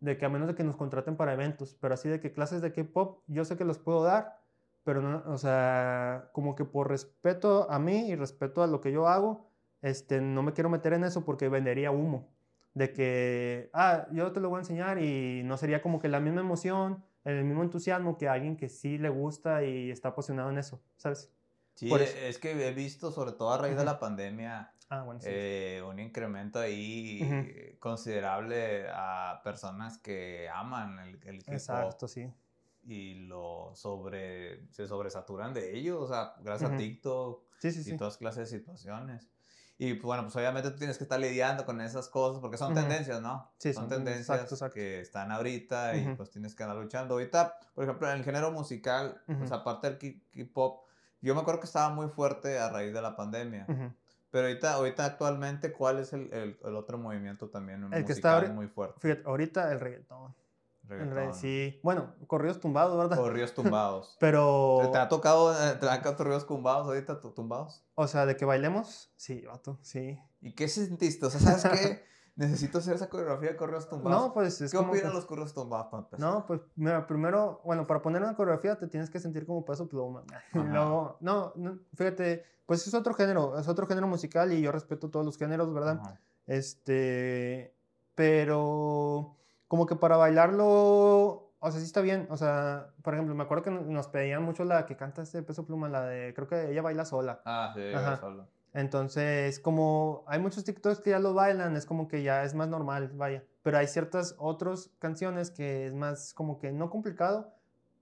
de que a menos de que nos contraten para eventos, pero así de que clases de K-pop, yo sé que los puedo dar, pero no, o sea, como que por respeto a mí y respeto a lo que yo hago, este, no me quiero meter en eso porque vendería humo. De que, ah, yo te lo voy a enseñar y no sería como que la misma emoción, el mismo entusiasmo que alguien que sí le gusta y está apasionado en eso, ¿sabes? Sí, es que he visto, sobre todo a raíz de la pandemia, ah, eh, un incremento ahí considerable a personas que aman el, el Exacto, sí. y lo sobre, se sobresaturan de ellos, o sea, gracias a TikTok y todas clases de situaciones. Y pues, bueno, pues obviamente tú tienes que estar lidiando con esas cosas porque son tendencias, ¿no? Sí, son, tendencias que están ahorita y pues tienes que andar luchando. Ahorita, por ejemplo, en el género musical, pues aparte del K-pop, yo me acuerdo que estaba muy fuerte a raíz de la pandemia. Pero ahorita, ahorita actualmente, ¿cuál es el, el, otro movimiento también el musical que está muy fuerte? Fíjate, ahorita el reggaetón. Sí, bueno, corridos tumbados, ¿verdad? Corridos tumbados. Pero... ¿Te ha tocado, eh, te han corridos tumbados ahorita, tumbados? O sea, ¿de que bailemos? Sí, vato, sí. ¿Y qué sentiste? O sea, ¿sabes qué? Necesito hacer esa coreografía de corridos tumbados. No, pues es ¿Qué opinan los corridos tumbados No, pues mira, primero, bueno, para poner una coreografía te tienes que sentir como peso pluma. no, no, fíjate, pues es otro género, es otro género musical y yo respeto todos los géneros, ¿verdad? Este, pero como que para bailarlo, o sea, sí está bien. O sea, por ejemplo, me acuerdo que nos pedían mucho la que canta este peso pluma, la de, creo que ella baila sola. Ah, sí, baila sola. Entonces, como hay muchos TikToks que ya lo bailan, es como que ya es más normal, vaya. Pero hay ciertas otras canciones que es más como que no complicado,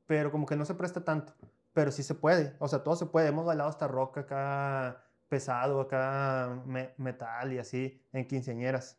pero como que no se presta tanto. Pero sí se puede, o sea, todo se puede. Hemos bailado hasta rock acá pesado, acá metal y así, en quinceañeras.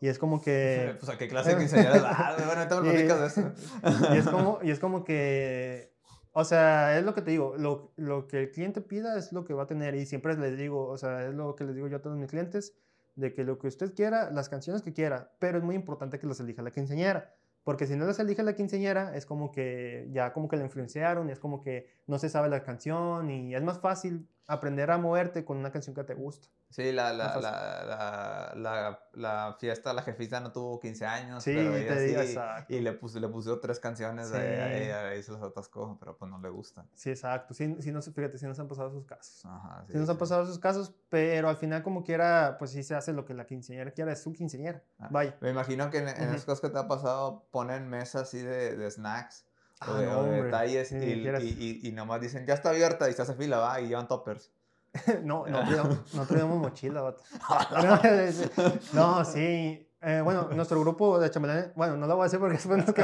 Y es como que... pues a qué clase de quinceañeras ah, bueno, te y, de eso. y, es como, y es como que... O sea, es lo que te digo, lo, lo, que el cliente pida es lo que va a tener y siempre les digo, o sea, es lo que les digo yo a todos mis clientes, de que lo que usted quiera, las canciones que quiera, pero es muy importante que los elija la quinceañera. Porque si no las elige la quinceañera, es como que ya como que la influenciaron, y es como que no se sabe la canción y es más fácil aprender a moverte con una canción que te gusta. Sí, la, la, la, la, la, fiesta, la jefita no tuvo 15 años. Sí, pero te digo, exacto. Y le, puso, le puso tres canciones sí. ahí, ahí, se las atascó, pero pues no le gustan. Sí, exacto. Sí, sí, no, fíjate, sí nos han pasado esos casos. Ajá, sí, sí nos han pasado esos casos, pero al final como quiera, pues sí se hace lo que la quinceañera quiera, es su quinceañera. Ah, Vaya. Me imagino que en, en esos casos que te ha pasado ponen mesas así de, de snacks. O, de, ah, detalles y, y, y, y, nomás dicen, ya está abierta y se hace fila, va, y llevan toppers. no, no tenemos, no tenemos mochila, No, sí. Eh, bueno, nuestro grupo de chambelanes, bueno, no lo voy a decir porque después nos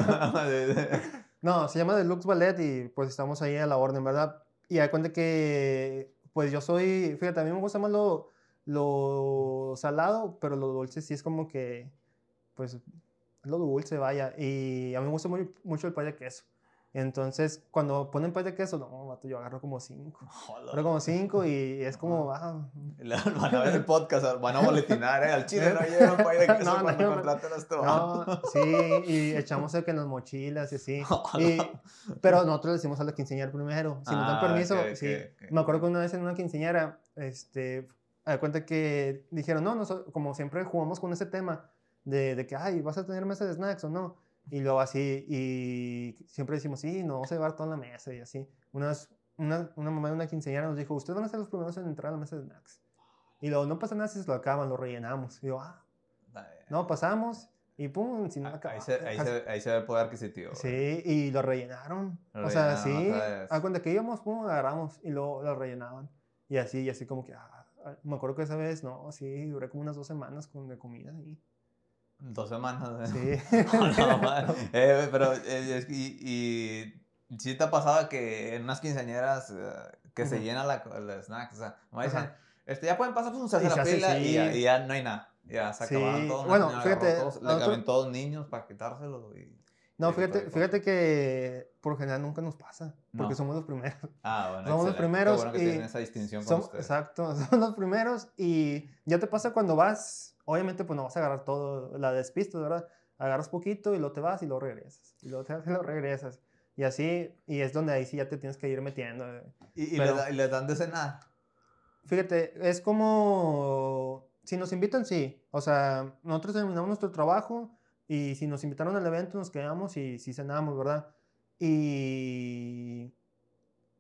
No, se llama Deluxe Ballet y pues estamos ahí a la orden, ¿verdad? Y hay cuenta que, pues yo soy, fíjate, a mí me gusta más lo, lo salado, pero lo dulce sí es como que, pues, lo dulce, vaya. Y a mí me gusta muy, mucho el paya queso. Entonces, cuando ponen pay de queso, no, yo agarro como cinco. Agarro como cinco y es como, ah. Van a ver el podcast, van a boletinar, ¿eh? Al chile no llevan pay de queso no, cuando no, contraten a este No, sí, y echamos el que las mochilas y así. Y, pero nosotros le decimos a la quinceañera primero. Si nos dan ah, permiso, sí. Me acuerdo que una vez en una quinceañera, este, me cuenta que dijeron, no, nosotros, como siempre jugamos con ese tema de, de que, ay, ¿vas a tener mesa de snacks o no? Y luego así, y siempre decimos, sí, no, vamos a llevar toda la mesa y así. Unas, una, una mamá de una quinceañera nos dijo, ustedes van a ser los primeros en entrar a la mesa de snacks. Y luego, no pasa nada si se lo acaban, lo rellenamos. Y yo, ah, no, pasamos y pum, si no acaba. Ahí se, ahí, se, ahí se ve el poder adquisitivo. Sí, y lo rellenaron. o sea, sí, a cuenta que íbamos, pum, agarramos y luego lo rellenaban. Y así, y así como que, ah, me acuerdo que esa vez, no, sí, duré como unas dos semanas con de comida y Dos semanas. ¿eh? Sí. eh, pero, eh, y, y sí te ha pasado que en unas quinceañeras eh, que se llena la, el snack, o sea, me dicen, este, ya pueden pasar, pues se hace la pila y, ya, y, ya, no hay nada. Ya se acabaron todos. Bueno, fíjate. Todos, le caben todos niños para quitárselo. Y, no, fíjate, fíjate que por general nunca nos pasa, porque somos los primeros. Ah, bueno. Somos los primeros. Qué bueno que y tienen esa distinción con ustedes. Exacto, somos los primeros y ya te pasa cuando vas Obviamente, pues no vas a agarrar todo, la despista, ¿verdad? Agarras poquito y lo te vas y lo regresas. Y lo te vas y lo regresas. Y así, y es donde ahí sí ya te tienes que ir metiendo. ¿Y, y, le, dan de cenar? Fíjate, es como, si nos invitan, sí. O sea, nosotros terminamos nuestro trabajo y si nos invitaron al evento nos quedamos y si cenamos, ¿verdad? Y...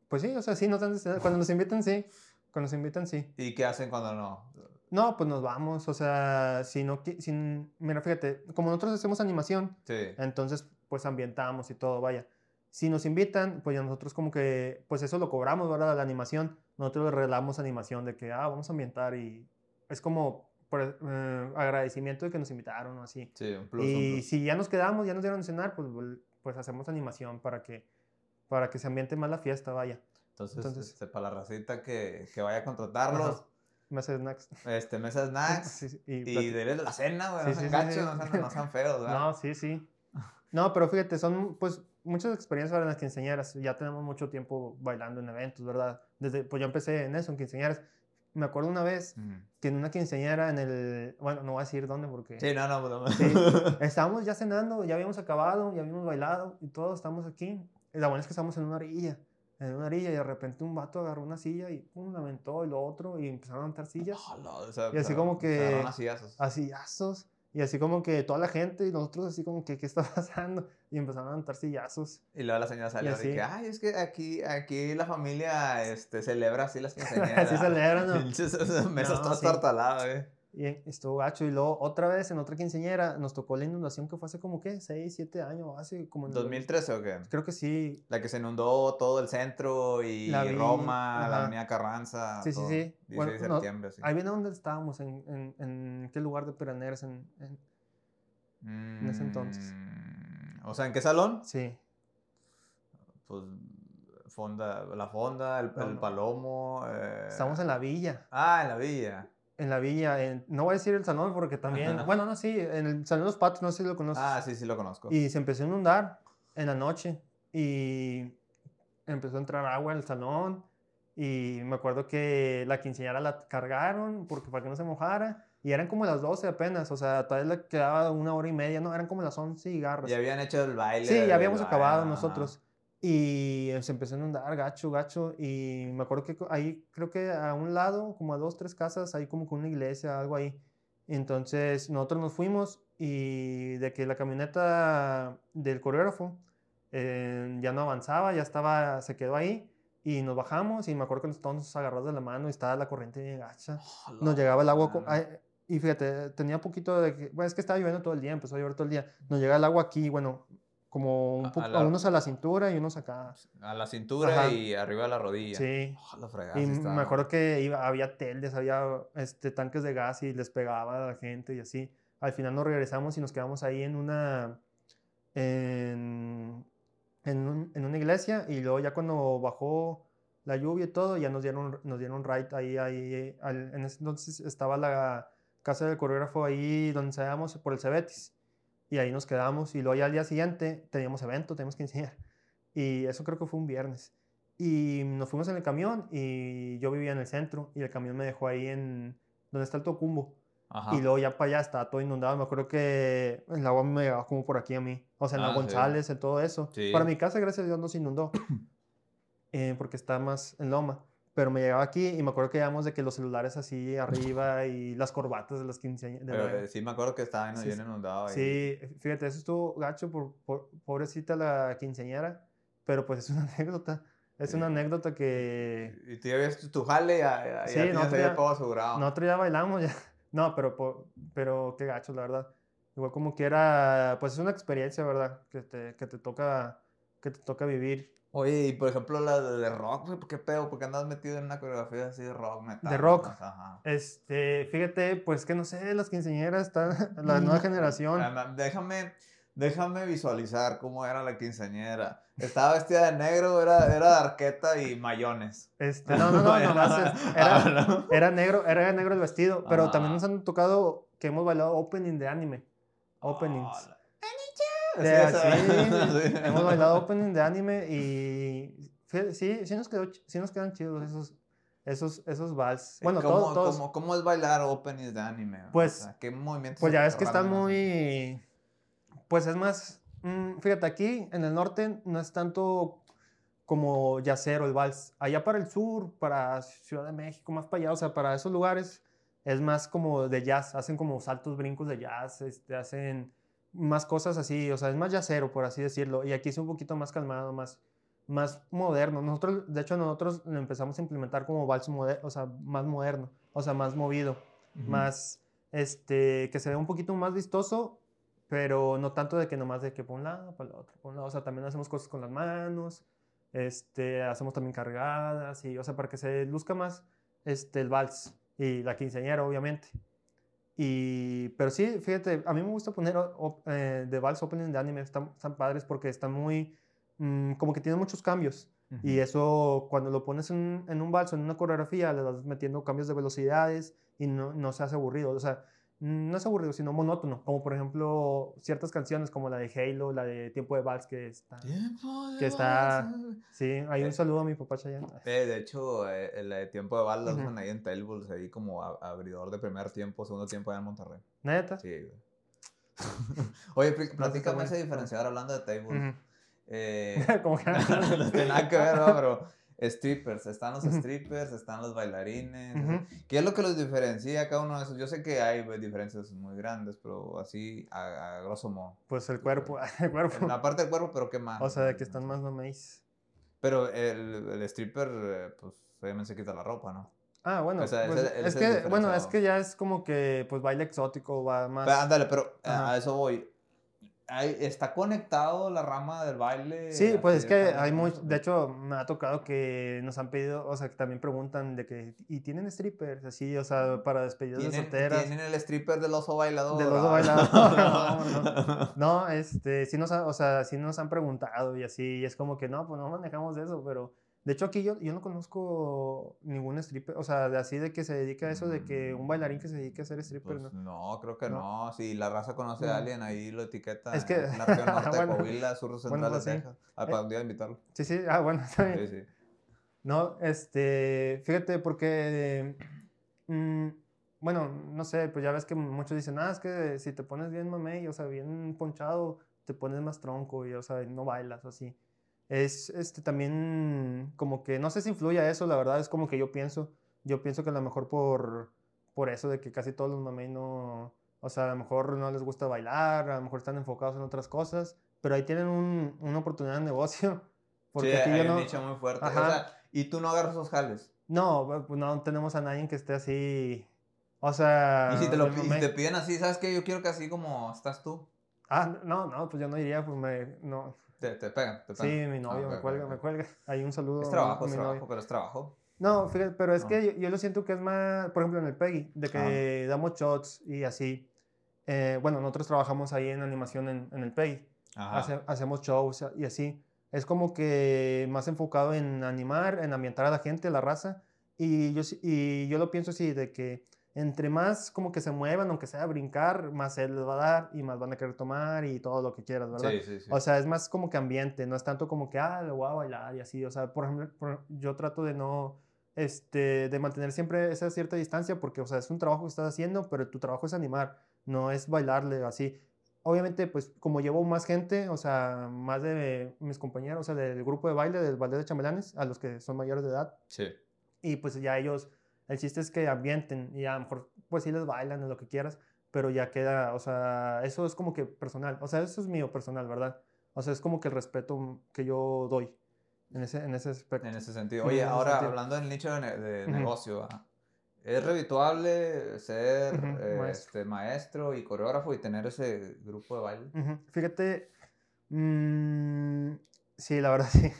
Pues sí, o sea, sí, nos dan de cenar. Cuando nos invitan, sí. Cuando nos invitan, sí. ¿Y qué hacen cuando no? No, pues nos vamos, o sea, si no, sin, mira, fíjate, como nosotros hacemos animación, entonces pues ambientamos y todo, vaya. Si nos invitan, pues ya nosotros como que, pues eso lo cobramos, ¿verdad? La animación, nosotros le regalamos animación de que, ah, vamos a ambientar y es como por, eh, agradecimiento de que nos invitaron o así. Sí, un plus, Y si ya nos quedamos, ya nos dieron a cenar, pues, pues hacemos animación para que, para que se ambiente más la fiesta, vaya. Entonces, Entonces este, para la racita que, que vaya a contratarlos. Mesa de snacks. Este, mesa de snacks. y, y de la cena, güey. no sean no, sean, feos, ¿verdad? No, sí, sí. No, pero fíjate, son pues muchas experiencias para las quinceañeras. Ya tenemos mucho tiempo bailando en eventos, ¿verdad? Desde, pues yo empecé en eso, en quinceañeras. Me acuerdo una vez que en una quinceañera en el... Bueno, no voy a decir dónde porque... Sí, no, no, no. Sí, estábamos ya cenando, ya habíamos acabado, ya habíamos bailado y todos estamos aquí. La buena es que estamos en una orilla en una orilla y de repente un vato agarró una silla y pum, la aventó y lo otro y empezaron a montar sillas. y así como que... Asillazos. Y así como que toda la gente y nosotros así como que, ¿qué está pasando? Y empezaron a montar sillazos. Y luego la señora salió y, que, ay, es que aquí, aquí la familia este, celebra así las quinceañeras. así celebran, ¿no? Mesas no, todas eh. Y estuvo gacho. Y luego otra vez en otra quinceañera nos tocó la inundación que fue hace como que 6, 7 años, hace como en ¿2013 o qué? Creo que sí. La que se inundó todo el centro y Roma, la avenida Carranza. Sí, sí, sí. 16 de septiembre, sí. Ahí viene donde estábamos, en, en, en qué lugar de Piraneras en, en, ese entonces. Mm, o sea, ¿en qué salón? Sí. Pues fonda, la fonda, el, el palomo. Eh... Estamos en la villa. Ah, en la villa en la villa, no voy a decir el salón porque también, bueno, no, sí, en el salón de los patos, no sé si lo conozco. Ah, sí, sí lo conozco. Y se empezó a inundar en la noche y empezó a entrar agua en el salón y me acuerdo que la quinceañera la cargaron porque para que no se mojara y eran como las 12 apenas, o sea, todavía le quedaba una hora y media, no, eran como las 11 y garras. Y habían hecho el baile. Sí, ya habíamos acabado nosotros. Y se empezó a inundar gacho, gacho. Y me acuerdo que ahí, creo que a un lado, como a dos, tres casas, hay como con una iglesia, algo ahí. Entonces nosotros nos fuimos y de que la camioneta del coreógrafo eh, ya no avanzaba, ya estaba, se quedó ahí. Y nos bajamos y me acuerdo que nos estábamos agarrados de la mano y estaba la corriente bien gacha. nos llegaba el agua. y fíjate, tenía poquito de que, bueno, es que estaba lloviendo todo el día, empezó a llover todo el día. Nos llega el agua aquí, bueno, como un poco, a unos a la cintura y unos acá. A la cintura y arriba de la rodilla. Sí. Oh, y me acuerdo que iba, había teles, había este, tanques de gas y les pegaba a la gente y así. Al final nos regresamos y nos quedamos ahí en una, en, en, en una iglesia y luego ya cuando bajó la lluvia y todo, ya nos dieron, nos dieron right ahí, ahí, en ese entonces estaba la casa del coreógrafo ahí donde salíamos por el Cebetis. Y ahí nos quedamos. Y luego ya al día siguiente teníamos evento, teníamos que enseñar. Y eso creo que fue un viernes. Y nos fuimos en el camión y yo vivía en el centro y el camión me dejó ahí en donde está el Tocumbo. Y luego ya para allá estaba todo inundado. Me acuerdo que el agua me llegaba como por aquí a mí. O sea, en la ah, González, en todo eso. Para mi casa, gracias a Dios, no se inundó. Eh, porque está más en loma. Pero me llegaba aquí y me acuerdo que íbamos de que los celulares así arriba y las corbatas de las quinceañeras. Eh, sí, me acuerdo que estaba bien inundado ahí. Sí, fíjate, eso estuvo gacho por, por, pobrecita la quinceañera. Pero pues es una anécdota. Es una anécdota que... Y tú ya habías tu jale, ya, ya, sí, ya ya, todo asegurado. Nosotros ya bailamos, ya. No, pero, pero qué gacho, la verdad. Igual como que era, pues es una experiencia, ¿verdad? Que te, que te, toca, que te toca vivir. Oye, y por ejemplo la de rock, ¿qué pedo? ¿Por qué andas metido en una coreografía así de rock, metal? De rock. Ajá. Este, fíjate, pues que no sé, las quinceañeras, está, la nueva generación. Déjame, déjame visualizar cómo era la quinceañera. Estaba vestida de negro, era, era de arqueta y mayones. Este, no, no, no, nomás era, era negro, era negro el vestido, pero también nos han tocado que hemos bailado opening de anime. Openings. Oh, sí, hemos bailado opening de anime y sí, sí nos, quedó, sí nos quedan chidos esos, esos, esos vals. Bueno, ¿Cómo, todos, ¿cómo, ¿Cómo, es bailar openings de anime? Pues, ¿qué movimientos? Pues ya ves que están muy, pues es más, mm, fíjate, aquí en el norte no es tanto como yacero el vals. Allá para el sur, para Ciudad de México, más para allá, o sea, para esos lugares es más como de jazz, hacen como saltos, brincos de jazz, este, hacen más cosas así, o sea, es más jazzero, por así decirlo, y aquí es un poquito más calmado, más, más moderno. Nosotros, de hecho, nosotros lo empezamos a implementar como vals o sea, más moderno, o sea, más movido, más, este, que se ve un poquito más vistoso, pero no tanto de que nomás de que por un lado, para el otro, por un lado. O sea, también hacemos cosas con las manos, este, hacemos también cargadas, y, o sea, para que se luzca más este, el vals y la quinceañera, obviamente. Y, pero sí, fíjate, a mí me gusta poner eh, de vals opening de anime, están, están padres porque están muy, mm, como que tienen muchos cambios. Y eso, cuando lo pones en, en un vals o en una coreografía, le vas metiendo cambios de velocidades y no, no se hace aburrido. O sea, no es aburrido, sino monótono. Como por ejemplo ciertas canciones como la de Halo, la de Tiempo de Vals, que está. Tiempo de que está. Sí, hay un eh, saludo a mi papá Chayanne. Eh, de hecho, eh, la de Tiempo de Vals la usan ahí en Tables, ahí como abridor de primer tiempo, segundo tiempo allá en Monterrey. ¿Neta? Sí, Oye, platícame ese diferenciador hablando de Tables. como que no tiene nada que ver, ¿no? pero strippers, están los strippers, están los bailarines. ¿Qué es lo que los diferencia cada uno de esos? Yo sé que hay pues, diferencias muy grandes, pero así a, grosso modo. Pues el cuerpo, el cuerpo. La parte del cuerpo, pero ¿qué más? O sea, de que están más maíz. Pero el, el stripper, eh, pues obviamente se quita la ropa, ¿no? Ah, bueno, pues, es, que, bueno, es que ya es como que, pues, baile exótico, va más... ándale, pero a eso voy está conectado la rama del baile. Sí, pues es que hay muy, de hecho me ha tocado que nos han pedido, o sea, que también preguntan de que, ¿y tienen strippers? Así, o sea, para despedidas de solteras. ¿Tienen el stripper del oso bailador? Del oso bailador. no, no, este, sí nos, o sea, sí nos han preguntado y así, y es como que no, pues no manejamos eso, pero de hecho, aquí yo, yo no conozco ningún stripper, o sea, de así de que se dedique a eso, de que un bailarín que se dedique a ser stripper, pues ¿no? creo que no. Si la raza conoce a alguien, ahí lo etiqueta. Es que... En la región norte de Coahuila, sur central de Texas. Ah, para un día invitarlo. Sí, sí. Ah, bueno, está bien. Sí, sí. No, este... Fíjate, porque... Mm, bueno, no sé, pues ya ves que muchos dicen, ah, es que si te pones bien mamey, o sea, bien ponchado, te pones más tronco y, o sea, no bailas o así es este, también como que, no sé si influye a eso, la verdad, es como que yo pienso, yo pienso que a lo mejor por, por eso de que casi todos los mamey no, o sea, a lo mejor no les gusta bailar, a lo mejor están enfocados en otras cosas, pero ahí tienen un, una oportunidad de negocio. Porque sí, hay un nicho muy fuerte. O sea, ¿y tú no agarras esos jales? No, pues no tenemos a nadie que esté así, o sea... Y si te, lo, te piden así, ¿sabes qué? Yo quiero que así como estás tú. Ah, no, no, pues yo no diría, pues me, no, te, te pegan, te pegan. Sí, mi novio ah, me cuelga, me cuelga. Hay un saludo. Es trabajo, es trabajo, pero es trabajo. No, fíjate, pero es que yo, lo siento que es más, por ejemplo, en el PEGI, de que damos shots y así. Eh, bueno, nosotros trabajamos ahí en animación en, en el PEGI. hacemos shows y así. Es como que más enfocado en animar, en ambientar a la gente, a la raza. Y yo, y yo lo pienso así, de que entre más como que se muevan, aunque sea brincar, más él les va a dar y más van a querer tomar y todo lo que quieras, ¿verdad? Sí, sí, sí. O sea, es más como que ambiente, no es tanto como que, ah, le voy a bailar y así. O sea, por ejemplo, yo trato de no, este, de mantener siempre esa cierta distancia porque, o sea, es un trabajo que estás haciendo, pero tu trabajo es animar, no es bailarle así. Obviamente, pues como llevo más gente, o sea, más de mis compañeros, o sea, del grupo de baile, del baile de chambelanes, a los que son mayores de edad. Sí. Y pues ya ellos el chiste es que ambienten y a lo mejor pues sí les bailan o lo que quieras, pero ya queda, o sea, eso es como que personal, o sea, eso es mío personal, ¿verdad? O sea, es como que el respeto que yo doy en ese, en ese aspecto. En ese sentido. Oye, ahora hablando del nicho de, negocio, ¿ah? ¿es revituable ser este, maestro. y coreógrafo y tener ese grupo de baile? Fíjate, mm, sí, la verdad sí.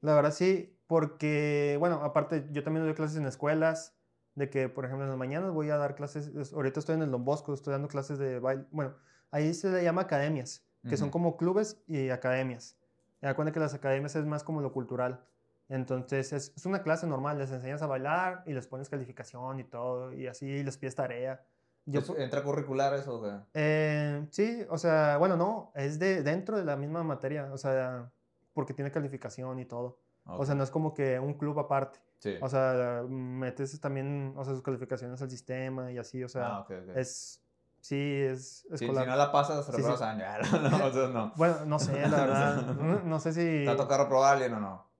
La verdad sí, porque, bueno, aparte yo también doy clases en escuelas, de que, por ejemplo, en las mañanas voy a dar clases, ahorita estoy en el Don Bosco, estoy dando clases de baile, bueno, ahí se le llama academias, que son como clubes y academias. Da cuenta que las academias es más como lo cultural. Entonces es, es, una clase normal, les enseñas a bailar y les pones calificación y todo, y así les pides tarea. Yo, ¿Entra curricular eso? O eh, sí, o sea, bueno, no, es de dentro de la misma materia, o sea, porque tiene calificación y todo. O sea, no es como que un club aparte. O sea, metes también, o sea, sus calificaciones al sistema y así, o sea, ah, es, sí, es escolar. si no la pasas, reprobas sí, sí. no, no. Bueno, no sé, la verdad, no, sé si... ¿Te ha tocado reprobar alguien o no?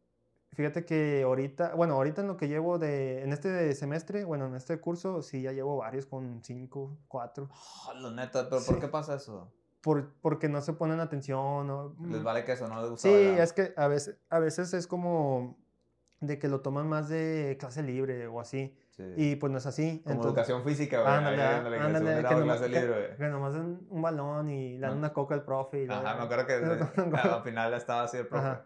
Fíjate que ahorita, bueno, ahorita en lo que llevo de, en este semestre, bueno, en este curso, sí, ya llevo varios con cinco, cuatro. Oh, lo neta, pero ¿por qué pasa eso? por, porque no se ponen atención. ¿no? Les vale que eso no les gusta. Sí, es que a veces, a veces es como de que lo toman más de clase libre o así. Y pues no es así. Como educación física, güey. Ándale, ándale, ándale, que, que, clase libre, que, nomás dan un balón y le dan una coca al profe. Y Ajá, me acuerdo que al final estaba así el profe.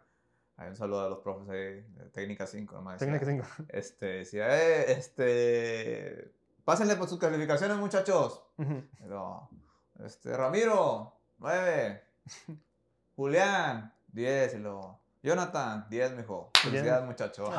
Hay un saludo a los profes ahí, Técnica 5, nomás. Técnica 5. Este, decía, eh, este, pásenle por sus calificaciones, muchachos. Pero, este, Ramiro, 9. Julián, 10. Y luego, Jonathan, 10, mijo. Felicidades, muchacho.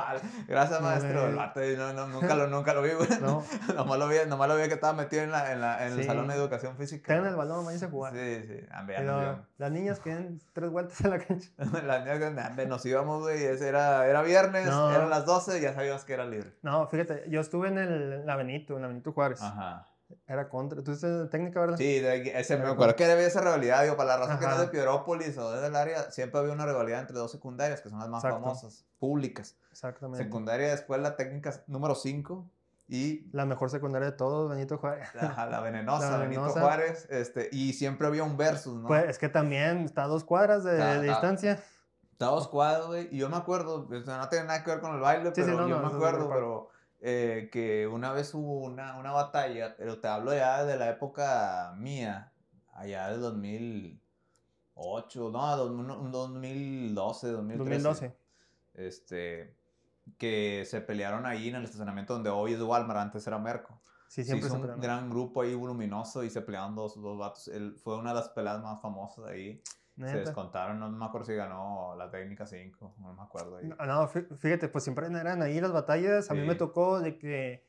Gracias, maestro. no, no, nunca, lo, nunca lo vi, güey. No. nomás, lo vi, nomás lo vi que estaba metido en, la, en, la, en el salón de educación física. Tengan el balón, me a jugar. Sí, sí. Pero las niñas quieren tres vueltas en la cancha. las niñas, nos íbamos, güey. Era, era viernes, eran las 12 y ya sabíamos que era libre. No, fíjate, yo estuve en el la Benito, en la Benito Juárez. Ajá. Era contra. ¿Tú estás técnica, verdad? Sí, ese, me acuerdo que había esa rivalidad. Digo, para la raza que no es de Piedrópolis o desde el área, siempre había una rivalidad entre dos secundarias, que son las más famosas, públicas. Exactamente. Secundaria de escuela técnica número 5 y... La mejor secundaria de todos, Benito Juárez. Ajá, la venenosa, Benito Juárez. Este, y siempre había un versus, ¿no? Pues es que también está a dos cuadras de, distancia. Está a dos cuadras, güey. Y yo me acuerdo, no tiene nada que ver con el baile, pero yo me acuerdo, pero eh, que una vez hubo una, una, batalla, pero te hablo ya de la época mía, allá del 2008, no, 2012, 2013. 2012. Este, que se pelearon ahí en el estacionamiento donde hoy es Walmart, antes era Merco. Sí, siempre se hizo un gran grupo ahí voluminoso y se pelearon dos, dos vatos. fue una de las peleas más famosas de ahí. Se descontaron, no me acuerdo si ganó la técnica 5, no me acuerdo. Ahí. No, fíjate, pues siempre eran ahí las batallas. A mí me tocó de que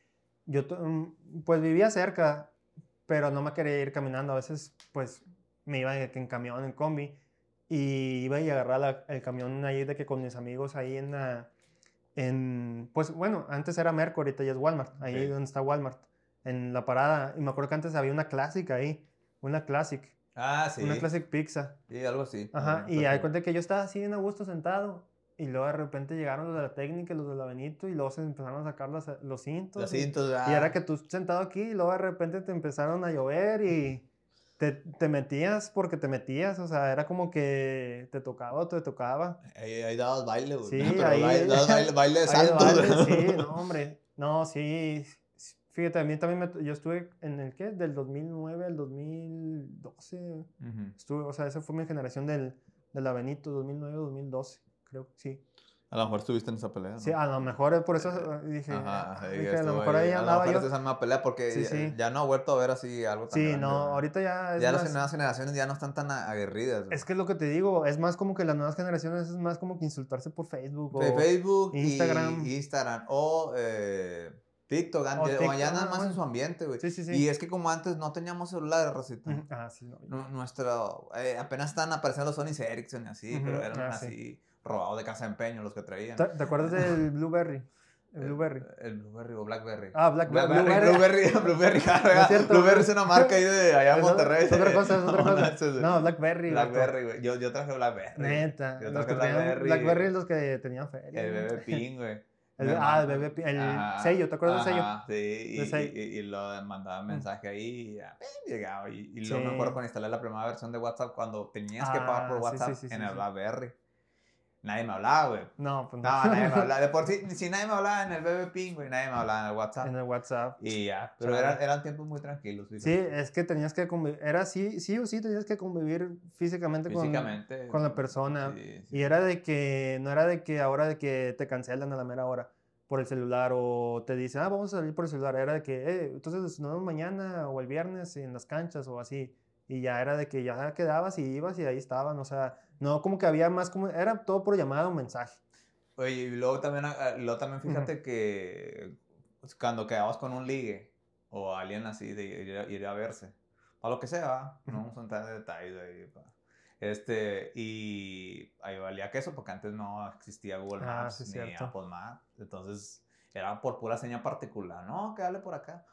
yo mm, pues vivía cerca, pero no me quería ir caminando. A veces pues me iba en, camión, en combi, y iba a agarrar el camión ahí de que con mis amigos ahí en la... En, pues bueno, antes era Merco, ahorita ya es Walmart, ahí donde está Walmart, en la parada. Y me acuerdo que antes había una clásica ahí, una Classic. Ah, sí. Una Classic Pizza. Sí, algo así. Ajá, y hay cuenta que yo estaba así en a gusto sentado. Y luego de repente llegaron los de la técnica, los de la Benito, y luego se empezaron a sacar los, los cintos. Los cintos, y, y era que tú sentado aquí, y luego de repente te empezaron a llover y te, te, metías porque te metías, o sea, era como que te tocaba o te tocaba. Ahí, ahí dabas baile, güey. Sí, ahí. dabas baile, baile de salto. sí, no, hombre. No, sí, Fíjate, a mí también me, yo estuve en el qué, del 2009 al 2012. Estuve, o sea, esa fue mi generación del, del Avenito, 2009-2012, creo, sí. A lo mejor estuviste en esa pelea. ¿no? Sí, a lo mejor por eso dije, Ajá, dije a lo mejor ahí andaba yo. esa misma pelea porque Ya, no ha vuelto a ver así algo tan Sí, no, ahorita ya Ya las nuevas generaciones ya no están tan aguerridas. Es que es lo que te digo, es más como que las nuevas generaciones es más como que insultarse por Facebook o Facebook Instagram. Y Instagram o eh, TikTok, antes, o, ya nada más en su ambiente, güey. Sí, sí, sí. Y es que como antes no teníamos celulares, Rosita. Ah, sí, no. Nuestro, eh, apenas estaban apareciendo los Sony Ericsson y así, pero eran ah, así robados de casa de empeño los que traían. ¿Te, acuerdas del Blueberry? El Blueberry. El, Blueberry o Blackberry. Ah, Blackberry. Blueberry. Blueberry, Blueberry, Blueberry es una marca ahí de allá en Monterrey. Es otra cosa, es otra cosa. No, Blackberry. Blackberry, güey. Yo, yo traje Blackberry. Neta. Yo traje Blackberry. Blackberry es los que tenían feria. El bebé ping, güey. El, ah, el bebé el sello, ¿te acuerdas del sello? Sí, y, y, lo mandaba mm. mensaje ahí y ya, llegaba. Y, y luego me acuerdo cuando instalé la primera versión de WhatsApp cuando tenías que pagar por ah, WhatsApp en el Blackberry. Nadie me hablaba, güey. No, pues no. No, nadie me hablaba. De por sí, si nadie me hablaba en el BB Ping, güey, nadie me hablaba en el WhatsApp. En el WhatsApp. Y ya. Pero eran, eran tiempos muy tranquilos. Sí, es que tenías que convivir. Era sí, sí o sí tenías que convivir físicamente, físicamente con, la persona. Y era de que, no era de que ahora de que te cancelan a la mera hora por el celular o te dicen, ah, vamos a salir por el celular. Era de que, eh, entonces nos vemos mañana o el viernes en las canchas o así. Y ya era de que ya quedabas y ibas y ahí estaban. O sea, no, como que había más, como, era todo por llamada o mensaje. Oye, y luego también, ah, luego también fíjate que pues, cuando quedabas con un ligue o alguien así de ir, a, verse, o lo que sea, no vamos a entrar en detalles ahí. Este, y ahí valía que eso, porque antes no existía Google ah, Maps ni Apple Maps. Entonces, era por pura seña particular. No, que por acá.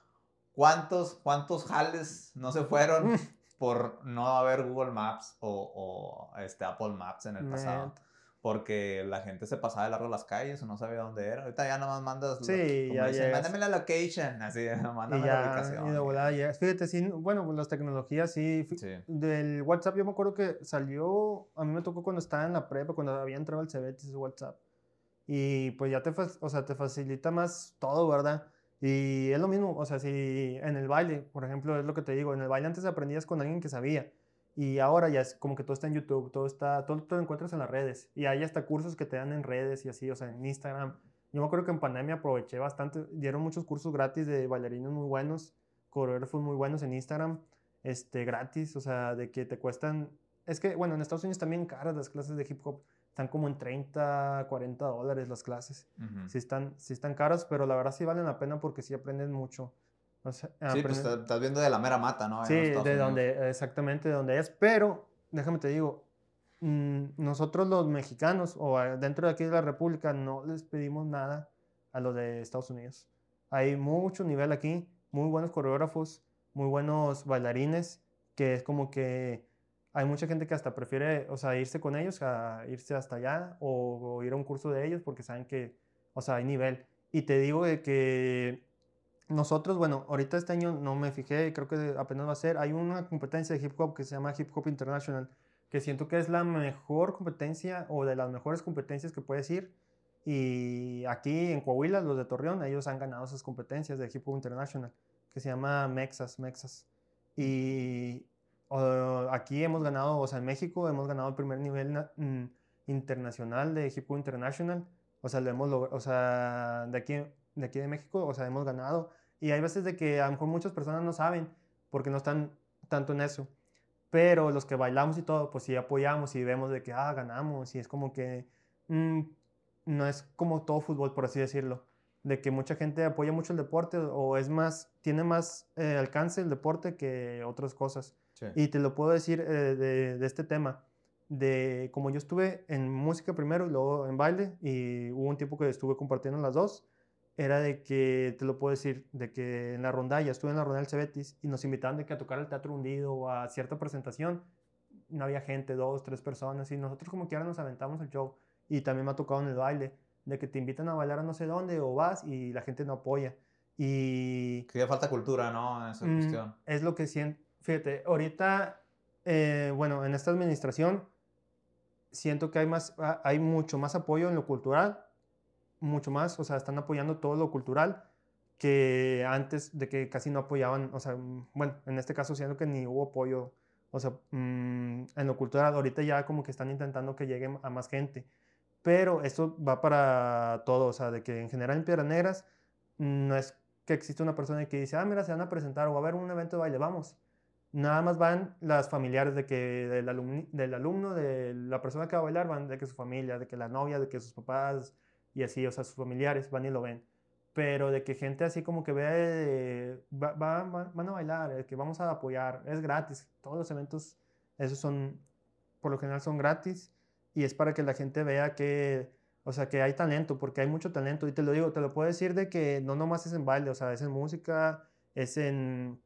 ¿Cuántos, cuántos jales no se fueron por no haber Google Maps o, o este Apple Maps en el pasado. Porque la gente se pasaba de largo las calles o no sabía dónde era. Ahorita ya nomás mandas. Sí, ya dicen, Mándame la location. Así, mándame la ubicación. Y de volada ya. Fíjate, sí, bueno, las tecnologías sí, Del WhatsApp, yo me acuerdo que salió. A mí me tocó cuando estaba en la prepa, cuando había entrado el CBT, WhatsApp. Y pues ya te, o sea, te facilita más todo, ¿verdad? Y es lo mismo, o sea, si en el baile, por ejemplo, es lo que te digo, en el baile antes aprendías con alguien que sabía. Y ahora ya es como que todo está en YouTube, todo está, todo, lo encuentras en las redes. Y hay hasta cursos que te dan en redes y así, o sea, en Instagram. Yo me acuerdo que en pandemia aproveché bastante, dieron muchos cursos gratis de bailarinos muy buenos, coreógrafos muy buenos en Instagram, este, gratis, o sea, de que te cuestan, es que, bueno, en Estados Unidos también caras las clases de hip hop, están como en 30, 40 dólares las clases. sí, están, sí están caras, pero la verdad sí valen la pena porque sí aprenden mucho. sí, pues estás viendo de la mera mata, ¿no? Sí, de donde, exactamente de donde es. Pero, déjame te digo, mm, nosotros los mexicanos o dentro de aquí de la República no les pedimos nada a los de Estados Unidos. Hay mucho nivel aquí, muy buenos coreógrafos, muy buenos bailarines, que es como que hay mucha gente que hasta prefiere, o sea, irse con ellos a irse hasta allá o, ir a un curso de ellos porque saben que, o sea, hay nivel. Y te digo de que nosotros, bueno, ahorita este año no me fijé, creo que apenas va a ser, hay una competencia de hip hop que se llama Hip Hop International, que siento que es la mejor competencia o de las mejores competencias que puedes ir. Y aquí en Coahuila, los de Torreón, ellos han ganado esas competencias de Hip Hop International, que se llama Mexas, Mexas. Y, aquí hemos ganado, o sea, en México hemos ganado el primer nivel mm, internacional de Hip Hop International. O sea, lo hemos o sea, de aquí, de aquí de México, o sea, hemos ganado. Y hay veces de que a lo mejor muchas personas no saben porque no están tanto en eso. Pero los que bailamos y todo, pues sí apoyamos y vemos de que, ah, ganamos. Y es como que mm, no es como todo fútbol, por así decirlo. De que mucha gente apoya mucho el deporte o es más, tiene más eh, alcance el deporte que otras cosas. Y te lo puedo decir eh, de, de, este tema, de como yo estuve en música primero y luego en baile, y hubo un tiempo que estuve compartiendo las dos, era de que, te lo puedo decir, de que en la rondalla, estuve en la rondalla del Cebetis y nos invitaban de que a tocar el teatro hundido o a cierta presentación, no había gente, dos, tres personas, y nosotros como que ahora nos aventamos el show. Y también me ha tocado en el baile, de que te invitan a bailar a no sé dónde o vas y la gente no apoya. Y... Que ya falta cultura, ¿no? En esa mm, cuestión. Es lo que siento Fíjate, ahorita, eh, bueno, en esta administración siento que hay, más, ah, hay mucho más apoyo en lo cultural, mucho más, o sea, están apoyando todo lo cultural que antes de que casi no apoyaban, o sea, mm, bueno, en este caso siento que ni hubo apoyo, o sea, mm, en lo cultural, ahorita ya como que están intentando que lleguen a más gente, pero esto va para todo, o sea, de que en general en Piedras Negras no es que existe una persona que dice, ah, mira, se van a presentar o va a haber un evento de baile, vamos, Nada más van las familiares de que del, del alumno, de la persona que va a bailar, van de que su familia, de que la novia, de que sus papás y así, o sea, sus familiares van y lo ven. pero de que gente así como que ve, va, van a bailar, que vamos a apoyar, es gratis, todos los eventos, esos son, por lo general son gratis, y es para que la gente vea que, o sea, que hay talento, porque hay mucho talento, y te lo digo, te lo puedo decir de que no nomás es en baile, o sea, es en música, es en,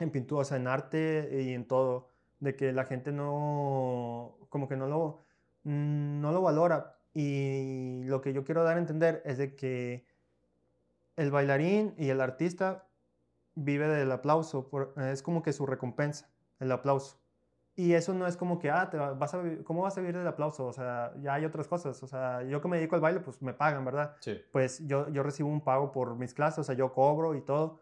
en pintura, o sea, en arte y en todo, de que la gente no, como que no lo, mm, no lo valora, y lo que yo quiero dar a entender es de que el bailarín y el artista vive del aplauso, es como que su recompensa, el aplauso. Y eso no es como que, ah, te vas a, ¿cómo vas a vivir del aplauso? O sea, ya hay otras cosas. O sea, yo que me dedico al baile, pues me pagan, ¿verdad? Sí. Pues yo, yo recibo un pago por mis clases, o sea, yo cobro y todo.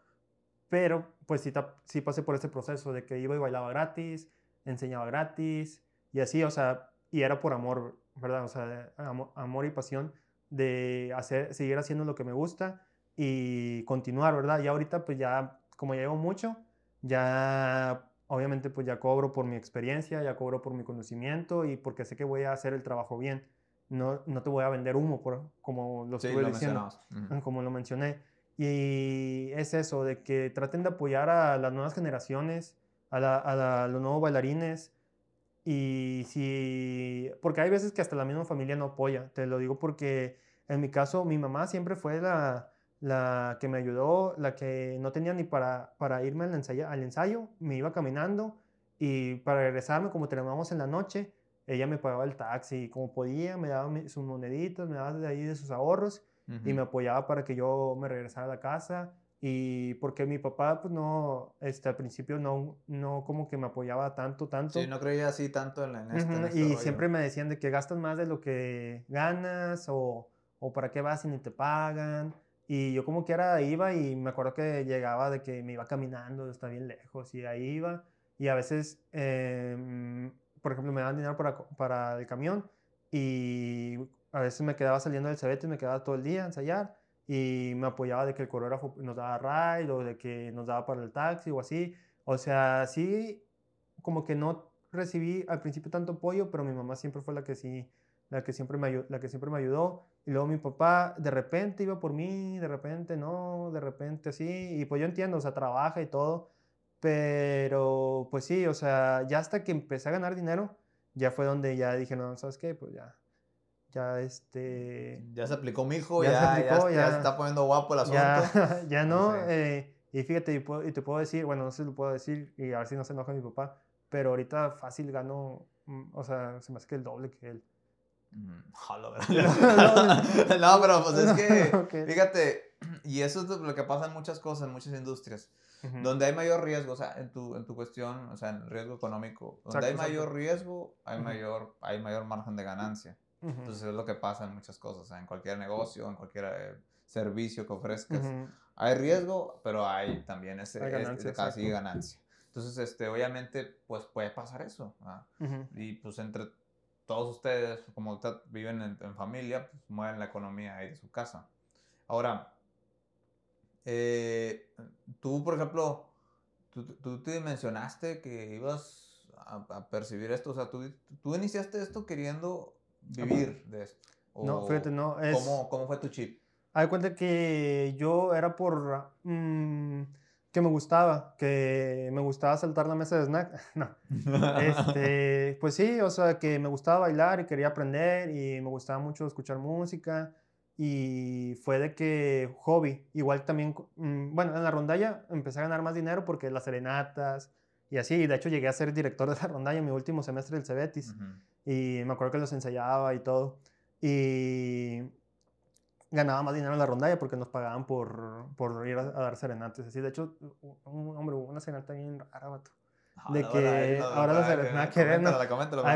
Pero, pues sí, sí pasé por ese proceso de que iba y bailaba gratis, enseñaba gratis y así, o sea, y era por amor, ¿verdad? O sea, amor, y pasión de hacer, seguir haciendo lo que me gusta y continuar, ¿verdad? Y ahorita, pues ya, como ya llevo mucho, ya obviamente pues ya cobro por mi experiencia, ya cobro por mi conocimiento y porque sé que voy a hacer el trabajo bien. No, no te voy a vender humo, por, como lo estuve diciendo, como lo mencioné. Y es eso, de que traten de apoyar a las nuevas generaciones, a, a, los nuevos bailarines. Y si, porque hay veces que hasta la misma familia no apoya, te lo digo porque en mi caso mi mamá siempre fue la, la que me ayudó, la que no tenía ni para, para irme al ensayo, al ensayo, me iba caminando y para regresarme, como terminamos en la noche, ella me pagaba el taxi como podía, me daba sus moneditas, me daba de ahí de sus ahorros y me apoyaba para que yo me regresara a la casa y porque mi papá pues no este al principio no no como que me apoyaba tanto tanto. sí no creía así tanto en, en, este, este y siempre me decían de que gastas más de lo que ganas o, o para qué vas si ni te pagan y yo como quiera iba y me acuerdo que llegaba de que me iba caminando, está bien lejos y ahí iba. Y a veces, em, por ejemplo, me daban dinero para, para el camión y a veces me quedaba saliendo del cebete y me quedaba todo el día a ensayar y me apoyaba de que el coreógrafo nos daba ride o de que nos daba para el taxi o así. O sea, sí, como que no recibí al principio tanto apoyo, pero mi mamá siempre fue la que sí la que siempre me, la que siempre me ayudó. Y luego mi papá de repente iba por mí, de repente no, de repente así. Y pues yo entiendo, o sea, trabaja y todo. Pero pues sí, o sea, ya hasta que empecé a ganar dinero, ya fue donde ya dije, no, ¿sabes qué? Pues ya, ya este... Ya se aplicó mi hijo, ya, ya, se aplicó, ya, se está poniendo guapo el asunto. Ya, ya no, eh, y fíjate, y, y, te puedo decir, bueno, no sé si lo puedo decir, y a ver si no se enoja mi papá, pero ahorita fácil gano, mm, o sea, se me hace que el doble que él. Mm, no, pero pues es que, fíjate, y eso es lo que pasa en muchas cosas, en muchas industrias, donde hay mayor riesgo, o sea, en tu, en tu cuestión, o sea, en riesgo económico, donde hay mayor riesgo, hay, mayor, hay mayor margen de ganancia. Entonces es lo que pasa en muchas cosas, en cualquier negocio, en cualquier eh, servicio que ofrezcas. Hay riesgo, pero hay también ese, ganancia, casi ganancia. Entonces, este, obviamente, pues puede pasar eso. Y pues entre todos ustedes, como viven en, familia, pues mueven la economía ahí de su casa. Ahora, eh, tú, por ejemplo, tú, te mencionaste que ibas a, percibir esto, o sea, tú, tú, iniciaste esto queriendo vivir de esto. no, fíjate, no. Es, ¿cómo, ¿Cómo fue tu chip? Hay cuenta que yo era por... Mm, que me gustaba, que me gustaba saltar la mesa de snack. no. Este, pues sí, o sea, que me gustaba bailar y quería aprender y me gustaba mucho escuchar música y fue de que hobby. Igual también, mm, bueno, en la rondalla empecé a ganar más dinero porque las serenatas y así. De hecho, llegué a ser director de la rondalla en mi último semestre del Cebetis y me acuerdo que los ensayaba y todo. Y ganaba más dinero en la rondalla porque nos pagaban por, por ir a, dar serenates. Así, de hecho, un, hombre, hubo una serenata bien rara, vato. Ah, de que ahora la serenata que ver, no.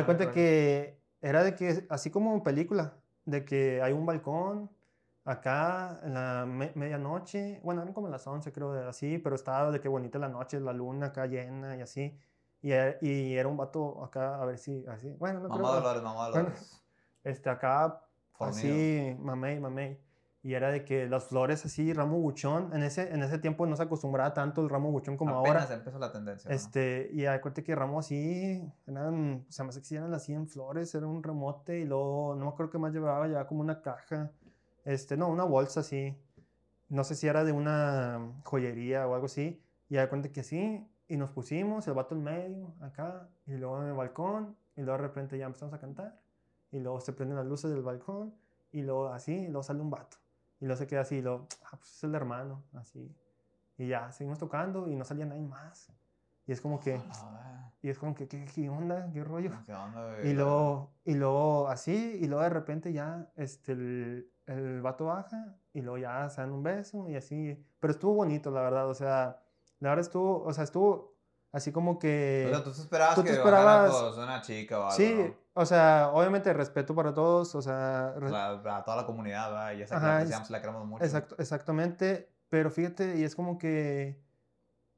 cuenta que era de que, así como en película, de que hay un balcón acá en la medianoche, bueno, eran como las 11 creo, así, pero estaba de que bonita la noche, la luna acá llena y así. Y, e, y era un vato acá, a ver si, así, bueno, no mamá creo. mamá Dolores. Este, acá, así, mamey, mamey y era de que las flores así, ramo buchón, en ese, en ese tiempo no se acostumbraba tanto el ramo buchón como Apenas ahora. empezó la tendencia. Este, y acuérdate que ramo así, eran, o sea, más que eran las 100 flores, era un remote y luego, no me acuerdo qué más llevaba, ya como una caja, este, no, una bolsa así. no sé si era de una joyería o algo así, y da cuenta que sí, y nos pusimos, el vato en medio, acá, y luego en el balcón, y luego de repente ya empezamos a cantar, y luego se prenden las luces del balcón, y luego así, y luego sale un vato, y luego se queda así, y luego, ah, pues es el hermano, así, y ya, seguimos tocando, y no salía nadie más, y es como que, y es como que, ¿qué, onda? ¿Qué rollo? ¿Qué onda, Y luego, y luego así, y luego de repente ya, este, el, el vato baja, y luego ya se dan un beso, y así, pero estuvo bonito, la verdad, o sea, la verdad estuvo, o sea, estuvo así como que... O sea, tú esperabas tú que esperabas, pues, una chica o algo, Sí, o sea, obviamente respeto para todos, o sea... Para, toda la comunidad, ¿verdad? Y esa Ajá, que la queremos mucho. Exacto, exactamente, pero fíjate, y es como que...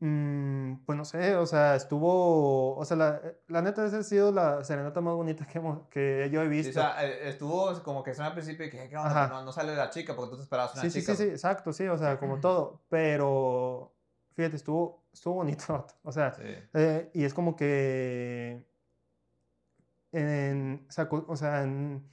Mmm, pues no sé, o sea, estuvo, o sea, la, la neta esa ha sido la serenata más bonita que, hemos, que yo he visto. Sí, o sea, eh, estuvo como que suena al principio y que, ¿qué onda? No, no, sale la chica porque tú te esperabas una sí, chica. Sí, sí, sí, exacto, sí, o sea, como todo, pero fíjate, estuvo, estuvo bonito, o sea, eh, y es como que, en, o sea, en,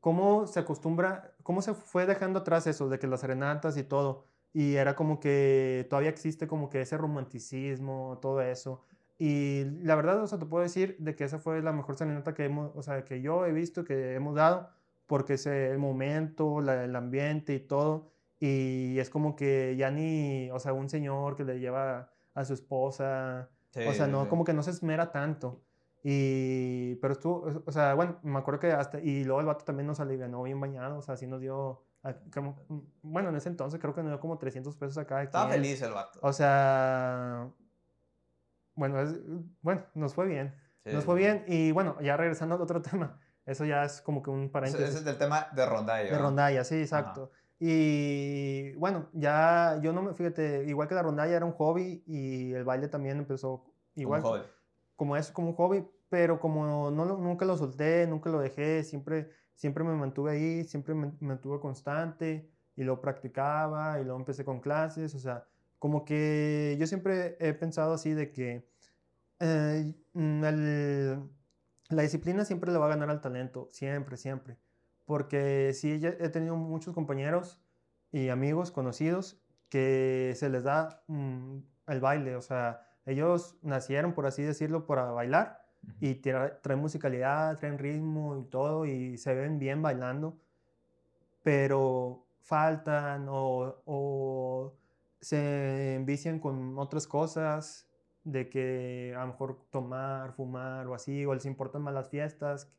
cómo se acostumbra, cómo se fue dejando atrás eso de que las serenatas y todo, y era como que todavía existe como que ese romanticismo, todo eso. Y la verdad, o sea, te puedo decir de que esa fue la mejor serenata que hemos, o sea, que yo he visto, que hemos dado, porque ese, el momento, el ambiente y todo, y es como que ya ni, o sea, un señor que le lleva a su esposa, o sea, no, como que no se esmera tanto. Y, pero estuvo, o sea, bueno, me acuerdo que hasta, y luego el vato también nos alivianó bien bañado, o sea, así nos dio, como, bueno, en ese entonces creo que nos dio como 300 pesos acá. Estaba feliz el vato. O sea, bueno, es, bueno, nos fue bien. nos fue bien y bueno, ya regresando al otro tema, eso ya es como que un paréntesis. Ese es del tema de rondalla. De rondalla, sí, exacto. Y bueno, ya yo no me, fíjate, igual que la rondalla era un hobby y el baile también empezó igual. Como, como es, como un hobby, pero como no, nunca lo solté, nunca lo dejé, siempre, siempre me mantuve ahí, siempre me mantuve constante y lo practicaba y luego empecé con clases, o sea, como que yo siempre he pensado así de que eh, mm, la disciplina siempre le va a ganar al talento, siempre, siempre porque sí he tenido muchos compañeros y amigos conocidos que se les da mm, el baile, o sea, ellos nacieron, por así decirlo, para bailar y traen musicalidad, traen ritmo y todo y se ven bien bailando, pero faltan o, o se envician con otras cosas, de que a lo mejor tomar, fumar o así, o les importan más las fiestas,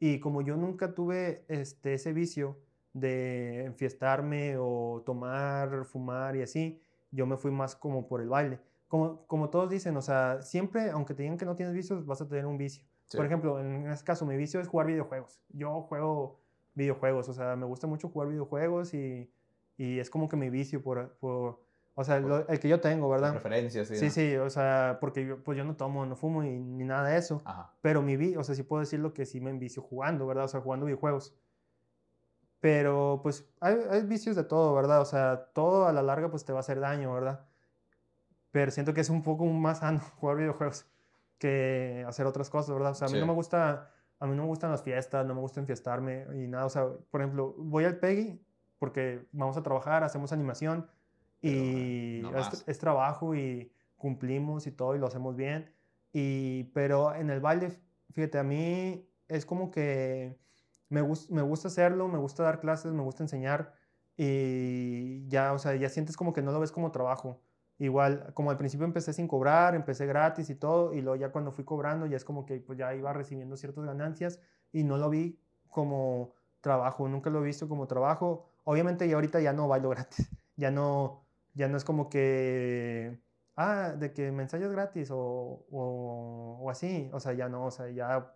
y como yo nunca tuve este, ese vicio de enfiestarme o tomar, fumar y así, yo me fui más como por el baile. Como, como todos dicen, o sea, siempre, aunque te digan que no tienes vicios, vas a tener un vicio. Por ejemplo, en este caso, mi vicio es jugar videojuegos. Yo juego videojuegos, o sea, me gusta mucho jugar videojuegos y, y es como que mi vicio por, por o sea, el que yo tengo, ¿verdad? Preferencias, sí. Sí, sí, o sea, porque yo, pues yo no tomo, no fumo ni, ni nada de eso. Ajá. Pero mi vi, o sea, sí puedo decirlo que sí me envicio jugando, ¿verdad? O sea, jugando videojuegos. Pero pues hay, hay, vicios de todo, ¿verdad? O sea, todo a la larga pues te va a hacer daño, ¿verdad? Pero siento que es un poco más sano jugar videojuegos que hacer otras cosas, ¿verdad? O sea, a mí no me gusta, a mí no me gustan las fiestas, no me gusta enfiestarme y nada. O sea, por ejemplo, voy al Peggy porque vamos a trabajar, hacemos animación y es, trabajo y cumplimos y todo y lo hacemos bien. Y, pero en el baile, fíjate, a mí es como que me, me gusta hacerlo, me gusta dar clases, me gusta enseñar y ya, o sea, ya sientes como que no lo ves como trabajo. Igual, como al principio empecé sin cobrar, empecé gratis y todo, y luego ya cuando fui cobrando ya es como que pues ya iba recibiendo ciertas ganancias y no lo vi como trabajo, nunca lo he visto como trabajo. Obviamente ya ahorita ya no bailo gratis, ya no, ya no es como que, ah, de que me ensayas gratis o, o, así, o sea, ya no, o sea, ya,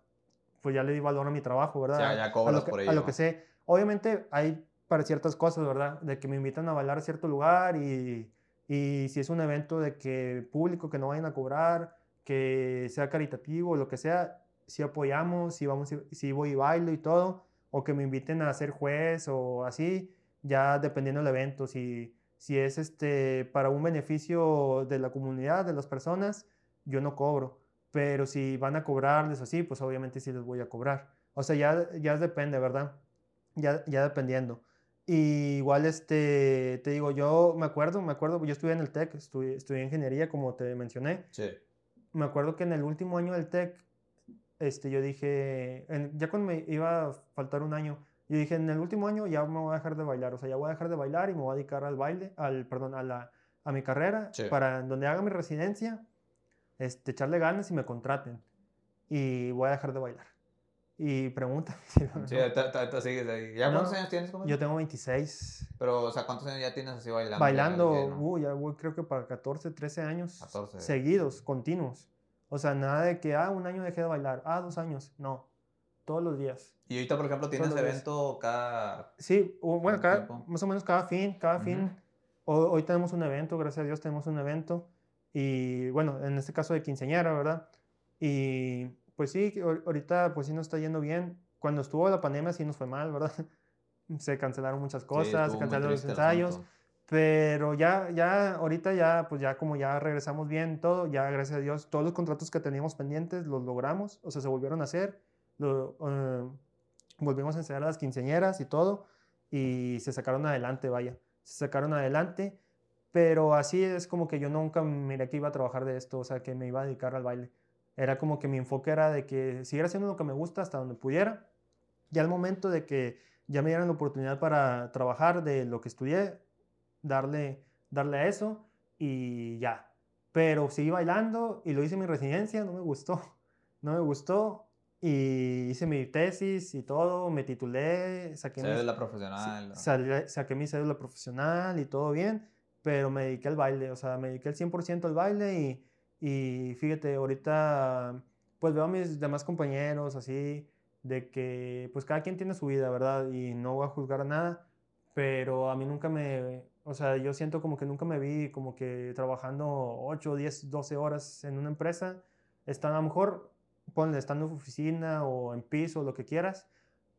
pues ya le di valor a mi trabajo, ¿verdad? Ya, ya cobras por ello. A lo que sé. Obviamente hay para ciertas cosas, ¿verdad? De que me invitan a bailar a cierto lugar y, y si es un evento de que público, que no vayan a cobrar, que sea caritativo, lo que sea, si apoyamos, si, vamos, si voy y bailo y todo, o que me inviten a ser juez o así, ya dependiendo del evento, si si es este, para un beneficio de la comunidad, de las personas, yo no cobro. Pero si van a cobrarles así, pues obviamente sí les voy a cobrar. O sea, ya, ya depende, ¿verdad? Ya, ya dependiendo. Y igual, este, te digo, yo me acuerdo, me acuerdo, yo estudié en el TEC, estudié, estudié ingeniería, como te mencioné. Sí. Me acuerdo que en el último año del TEC, este, yo dije, ya cuando me iba a faltar un año, yo dije, en el último año ya me voy a dejar de bailar, o sea, ya voy a dejar de bailar y me voy a dedicar al baile, al, perdón, a, la, a mi carrera, para donde haga mi residencia, este, echarle ganas y me contraten. Y voy a dejar de bailar. Y pregunta. sí, tú sigues ahí. ¿Ya cuántos años tienes? Yo tengo 26. Pero, o sea, ¿cuántos años ya tienes así bailando? Bailando, uh, ya voy, creo que para 14, 13 años. 14. Seguidos, continuos. O sea, nada de que, ah, un año dejé de bailar, ah, dos años. No, todos los días. Y ahorita, por ejemplo, tienes evento cada... Sí, bueno, cada, más o menos cada fin, cada fin. Hoy, tenemos un evento, gracias a Dios tenemos un evento. Y bueno, en este caso de quinceañera, ¿verdad? Y pues sí, ahorita pues sí nos está yendo bien. Cuando estuvo la pandemia sí nos fue mal, ¿verdad? se cancelaron muchas cosas, se cancelaron los ensayos. Pero ya, ya, ahorita ya, pues ya como ya regresamos bien todo, ya gracias a Dios, todos los contratos que teníamos pendientes los logramos, o sea, se volvieron a hacer, lo, eh, volvimos a enseñar a las quinceañeras y todo, y se sacaron adelante, vaya, se sacaron adelante, pero así es como que yo nunca miré que iba a trabajar de esto, o sea, que me iba a dedicar al baile. Era como que mi enfoque era de que siguiera haciendo lo que me gusta hasta donde pudiera. Ya al momento de que ya me dieran la oportunidad para trabajar de lo que estudié, darle, darle a eso y ya. Pero seguí bailando y lo hice en mi residencia, no me gustó. No me gustó y hice mi tesis y todo, me titulé, saqué cédula profesional. saqué mi cédula profesional y todo bien, pero me dediqué al baile, o sea, me dediqué al 100% al baile y y fíjate, ahorita pues veo a mis demás compañeros así, de que pues cada quien tiene su vida, ¿verdad? Y no voy a juzgar a nada, pero a mí nunca me, o sea, yo siento como que nunca me vi como que trabajando 8, 10, 12 horas en una empresa. Está, a lo mejor, ponle, estando en oficina o en piso, lo que quieras,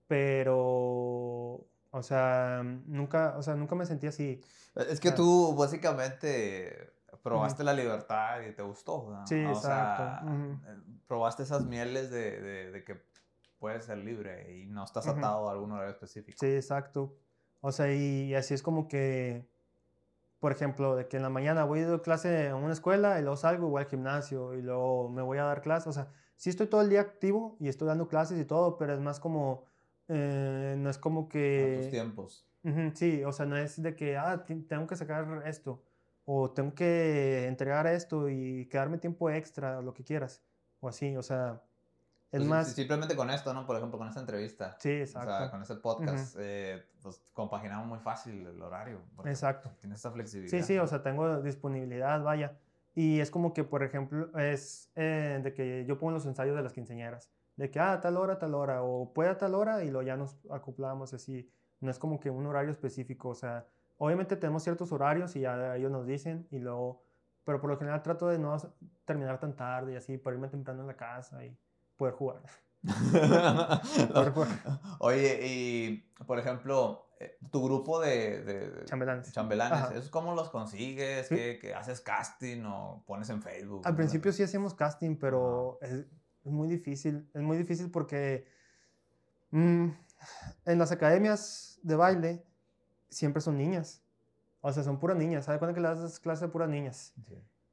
pero, o sea, nunca, o sea, nunca me sentí así. Es que tú básicamente probaste la libertad y te gustó. Sí, exacto. Eh, probaste esas mieles de, de, de, que puedes ser libre y no estás atado a algún horario específico. Sí, exacto. O sea, y, así es como que, por ejemplo, de que en la mañana voy a a clase en una escuela y luego salgo y voy al gimnasio y luego me voy a dar clases. O sea, sí estoy todo el día activo y estoy dando clases y todo, pero es más como, eh, no es como que... A tus tiempos. sí, o sea, no es de que, ah, tengo que sacar esto o tengo que entregar esto y quedarme tiempo extra, lo que quieras, o así, o sea, es pues, más... Simplemente con esto, ¿no? Por ejemplo, con esta entrevista. Sí, exacto. O sea, con este podcast, eh, pues compaginamos muy fácil el horario. Exacto. Tienes esta flexibilidad. Sí, sí, o sea, tengo disponibilidad, vaya. Y es como que, por ejemplo, es eh, de que yo pongo los ensayos de las quinceañeras, de que, ah, tal hora, tal hora, o puede a tal hora, y lo ya nos acoplamos así. No es como que un horario específico, o sea, Obviamente tenemos ciertos horarios y ya ellos nos dicen y luego, pero por lo general trato de no terminar tan tarde y así, para irme temprano en la casa y poder jugar. Oye, y por ejemplo, tu grupo de, de chambelanes, chambelanes cómo los consigues? ¿Qué, haces casting o pones en Facebook? Al principio sí hacíamos casting, pero es, muy difícil. Es muy difícil porque mm, en las academias de baile siempre son niñas. O sea, son puras niñas. ¿Sabes cuándo que le das clases de puras niñas?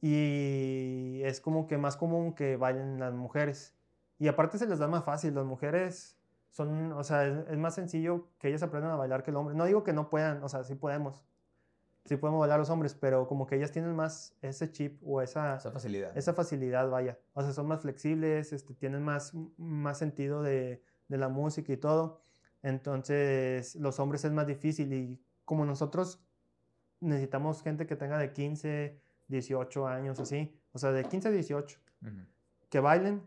Y es como que más común que vayan las mujeres. Y aparte se les da más fácil. Las mujeres son, o sea, es, más sencillo que ellas aprendan a bailar que el hombre. No digo que no puedan, o sea, sí podemos. Sí podemos bailar los hombres, pero como que ellas tienen más ese chip o esa, esa facilidad. Esa facilidad, vaya. O sea, son más flexibles, este, tienen más, más sentido de, de la música y todo. Entonces, los hombres es más difícil y como nosotros necesitamos gente que tenga de 15, 18 años, así, o sea, de 15 a 18, que bailen,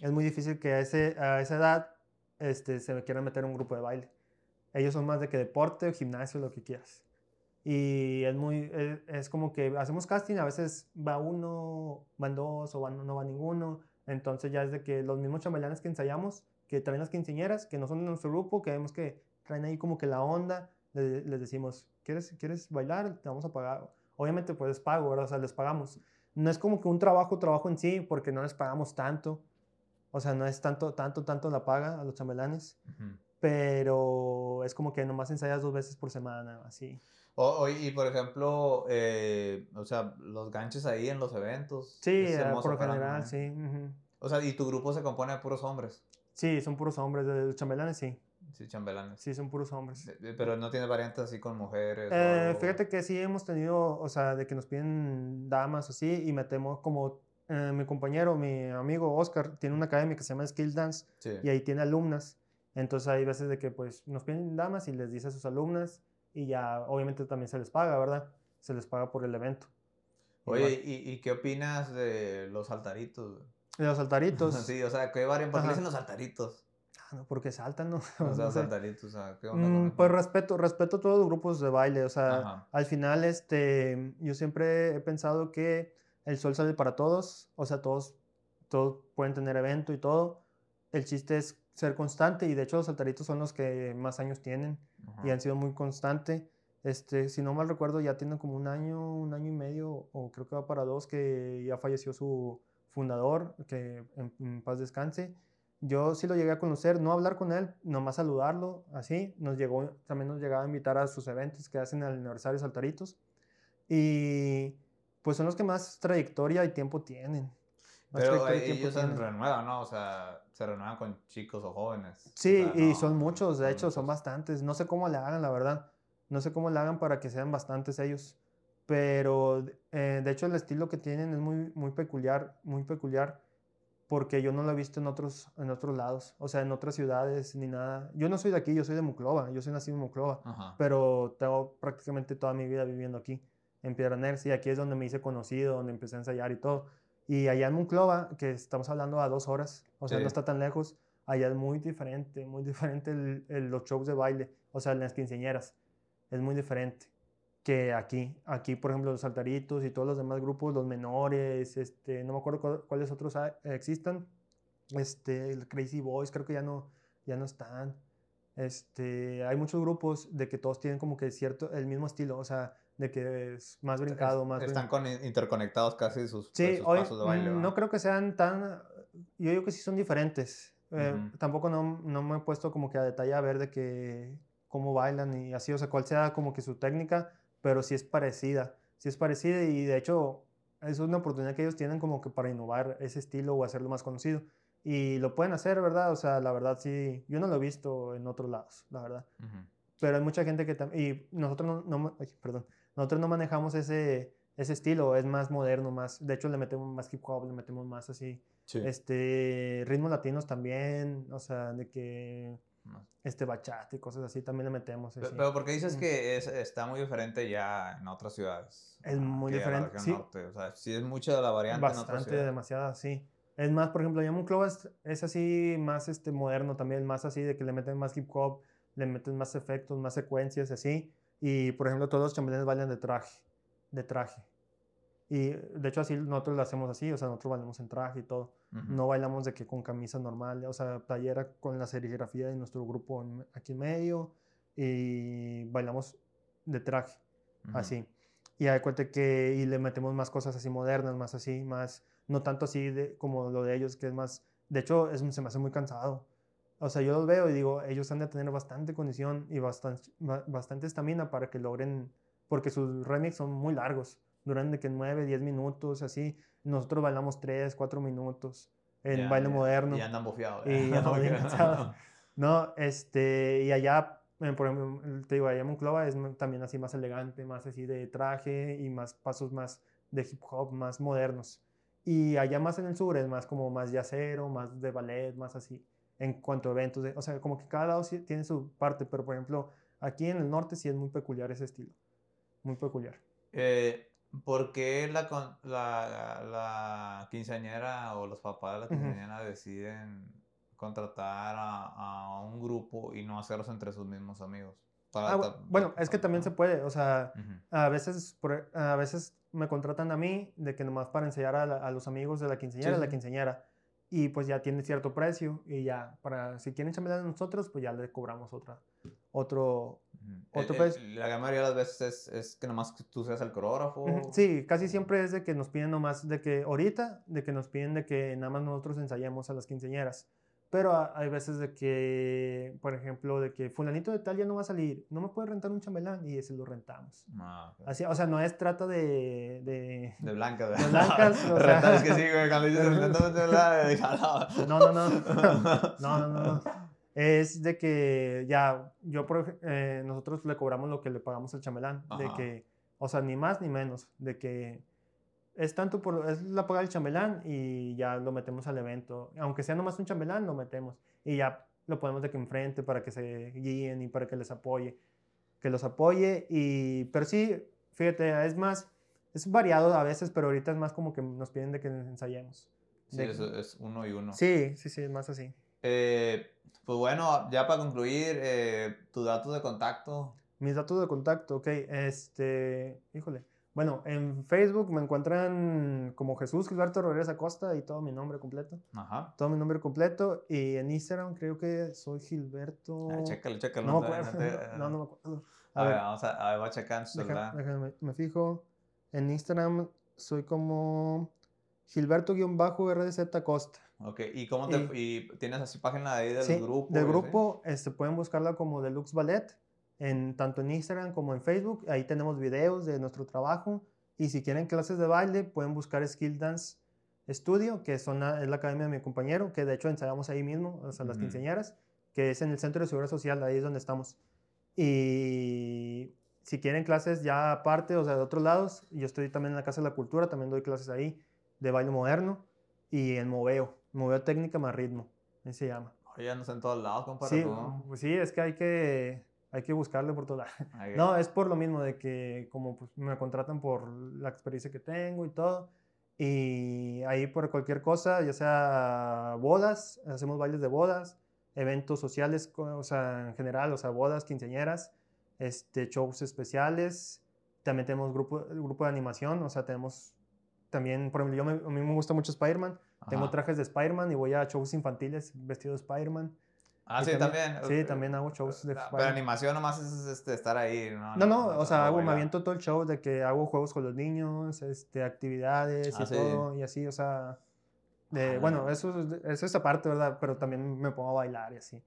es muy difícil que a, ese, a esa edad este, se quieran meter en un grupo de baile. Ellos son más de que deporte, gimnasio, lo que quieras. Y es muy, es, es, como que hacemos casting, a veces va uno, van dos o no va ninguno. Entonces ya es de que los mismos chambelanes que ensayamos, que traen las quinceañeras, que no son de nuestro grupo, que vemos que traen ahí como que la onda, les, decimos, ¿quieres, ¿quieres bailar? Te vamos a pagar. Obviamente, pues pago, ¿verdad? O sea, les pagamos. No es como que un trabajo, trabajo en sí, porque no les pagamos tanto. O sea, no es tanto, tanto, tanto la paga a los chambelanes. pero es como que nomás ensayas dos veces por semana, así. O, y por ejemplo, eh, o sea, los ganches ahí en los eventos. Sí, eh, por lo general, sí. O sea, ¿y tu grupo se compone de puros hombres? Sí, son puros hombres, de los chambelanes sí. Sí, chambelanes. Sí, son puros hombres. Pero no tiene variantes así con mujeres. Eh, fíjate que sí hemos tenido, o sea, de que nos piden damas así y metemos como mi compañero, mi amigo Oscar, tiene una academia que se llama Skill Dance y ahí tiene alumnas. Entonces hay veces de que pues nos piden damas y les dice a sus alumnas y ya obviamente también se les paga, ¿verdad? Se les paga por el evento. Oye, ¿y, ¿y, qué opinas de los altaritos? De los altaritos. sí, o sea, ¿qué varian? ¿Por qué dicen los altaritos? Ah, no, porque saltan, ¿no? O sea, los altaritos, o sea, ¿qué onda mm, Pues respeto, respeto todos los grupos de baile, o sea, al final, este, yo siempre he pensado que el sol sale para todos, o sea, todos, todos pueden tener evento y todo. El chiste es ser constante y de hecho los altaritos son los que más años tienen y han sido muy constante. Este, si no mal recuerdo, ya tienen como un año, un año y medio, o creo que va para dos, que ya falleció su fundador, que en, paz descanse. Yo sí lo llegué a conocer, no hablar con él, nomás saludarlo, así. Nos llegó, también nos llegaba a invitar a sus eventos que hacen al aniversario Saltaritos. Y pues son los que más trayectoria y tiempo tienen. Pero ellos se renuevan, ¿no? O sea, se renuevan con chicos o jóvenes. Sí, y son muchos, de hecho, son bastantes. No sé cómo le hagan, la verdad. No sé cómo le hagan para que sean bastantes ellos. Pero, eh, de hecho, el estilo que tienen es muy, muy peculiar, muy peculiar, porque yo no lo he visto en otros, en otros lados, o sea, en otras ciudades ni nada. Yo no soy de aquí, yo soy de Muclova, yo soy nacido en Muclova, pero tengo prácticamente toda mi vida viviendo aquí, en Piedra y aquí es donde me hice conocido, donde empecé a ensayar y todo. Y allá en Monclova, que estamos hablando a dos horas, o sea, no está tan lejos, allá es muy diferente, muy diferente el, los shows de baile, o sea, las quinceañeras, es muy diferente que aquí. Aquí, por ejemplo, los saltaritos y todos los demás grupos, los menores, este, no me acuerdo cuáles otros existan, este, el Crazy Boys creo que ya no, ya no están. Este, hay muchos grupos de que todos tienen como que cierto, el mismo estilo, o sea, de que es más brincado, más... Están interconectados casi sus, sí, sus pasos de baile. No creo que sean tan... Yo digo que sí son diferentes. Eh, tampoco no, no, me he puesto como que a detalle a ver de que cómo bailan y así, o sea, cuál sea como que su técnica, pero sí es parecida. Sí es parecida y de hecho es una oportunidad que ellos tienen como que para innovar ese estilo o hacerlo más conocido. Y lo pueden hacer, ¿verdad? O sea, la verdad sí, yo no lo he visto en otros lados, la verdad. Pero hay mucha gente que también, y nosotros no, no perdón, nosotros no manejamos ese, ese estilo, es más moderno, más, de hecho le metemos más hip hop, le metemos más así, este, ritmos latinos también, o sea, de que, este, bachata y cosas así también le metemos. Pero, pero ¿por qué dices que es, está muy diferente ya en otras ciudades? Es muy diferente, sí. O sea, sí es mucha la variante Bastante, demasiada, sí. Es más, por ejemplo, Yamun Club es, es, así más este, moderno también, más así de que le meten más hip hop, le meten más efectos, más secuencias, así. Y, por ejemplo, todos los chambelanes bailan de traje, de traje. Y, de hecho, así nosotros lo hacemos así, o sea, nosotros bailamos en traje y todo. No bailamos de que con camisa normal, o sea, playera con la serigrafía de nuestro grupo aquí en medio y bailamos de traje, así. Y hay cuenta que y le metemos más cosas así modernas, más así, más, no tanto así de, como lo de ellos, que es más, de hecho, es, se me hace muy cansado. O sea, yo los veo y digo, ellos han de tener bastante condición y bastante, bastante estamina para que logren, porque sus remix son muy largos, duran de que 9, 10 minutos, así. Nosotros bailamos 3, 4 minutos en baile moderno. Y andan bofeados. Y andan bien cansados. No, este, y allá, eh, por ejemplo, te digo, allá en Monclova es también así más elegante, más así de traje y más pasos más de hip hop, más modernos. Y allá más en el sur es más como más yacero, más de ballet, más así en cuanto a eventos. o sea, como que cada lado tiene su parte, pero por ejemplo, aquí en el norte sí es muy peculiar ese estilo. Muy peculiar. Eh, ¿Por qué la, la, la, quinceañera o los papás de la quinceañera deciden contratar a, un grupo y no hacerlos entre sus mismos amigos? Ah, bueno, es que también se puede, o sea, a, veces, a veces me contratan a mí de que nomás para enseñar a, los amigos de la quinceañera, la quinceañera y pues ya tiene cierto precio y ya para si quieren chambear de nosotros pues ya le cobramos otra otro otro precio. la gran mayoría de las veces es, es, que nomás tú seas el coreógrafo sí casi siempre es de que nos piden nomás de que ahorita de que nos piden de que nada más nosotros ensayemos a las quinceañeras pero hay veces de que, por ejemplo, de que fulanito de tal ya no va a salir, no me puede rentar un chambelán y ese lo rentamos. Ah, Así, o sea, no es trata de... De, de blancas, De blancas, o sea... es que sí, güey, cuando dices rentando un chambelán, no, no, no, no, no, no, no. Es de que ya, yo, eh, nosotros le cobramos lo que le pagamos al chambelán, de que, o sea, ni más ni menos, de que es tanto por, es la paga del chambelán y ya lo metemos al evento. Aunque sea nomás un chambelán, lo metemos. Y ya lo ponemos de que enfrente para que se guíen y para que les apoye. Que los apoye y, pero sí, fíjate, es más, es variado a veces, pero ahorita es más como que nos piden de que ensayemos. Sí, eso es uno y uno. Sí, sí, sí, es más así. Eh, pues bueno, ya para concluir, eh, tus datos de contacto. Mis datos de contacto, ok, este, híjole. Bueno, en Facebook me encuentran como Jesús Gilberto Rodríguez Acosta y todo mi nombre completo. Ajá. Todo mi nombre completo. Y en Instagram creo que soy Gilberto. Ah, chécalo, chécalo. No, no, no, no, me acuerdo. A, ver, vamos a, a ver, voy a checar su déjame, me fijo. En Instagram soy como Gilberto-RDZ Acosta. Ok, ¿y cómo te, y, tienes así página de ahí del sí, grupo? Del grupo, este, pueden buscarla como Deluxe Ballet en, tanto en Instagram como en Facebook. Ahí tenemos videos de nuestro trabajo. Y si quieren clases de baile, pueden buscar Skill Dance Studio, que son es la academia de mi compañero, que de hecho ensayamos ahí mismo, o sea, las quinceañeras, que es en el Centro de Seguridad Social, ahí es donde estamos. Y si quieren clases ya aparte, o sea, de otros lados, yo estoy también en la Casa de la Cultura, también doy clases ahí de baile moderno y en moveo, moveo técnica más ritmo, así se llama. Oye, no en todos lados, compadre. Sí, pues sí, es que hay que hay que buscarle por todas No, es por lo mismo de que como pues, me contratan por la experiencia que tengo y todo. Y ahí por cualquier cosa, ya sea bodas, hacemos bailes de bodas, eventos sociales, o sea, en general, o sea, bodas, quinceañeras, este, shows especiales. También tenemos grupo, grupo de animación, o sea, tenemos también, por ejemplo, yo a mí me gusta mucho Spider-Man. Tengo trajes de Spider-Man y voy a shows infantiles vestido de Spider-Man. Ah, sí, también, Sí, también hago shows de Pero animación nomás es este, estar ahí, ¿no? No, no, o sea, hago, me aviento todo el show de que hago juegos con los niños, este, actividades y ah, todo, y así, o sea, de, bueno, eso, es esa parte, ¿verdad? Pero también me pongo a bailar y así.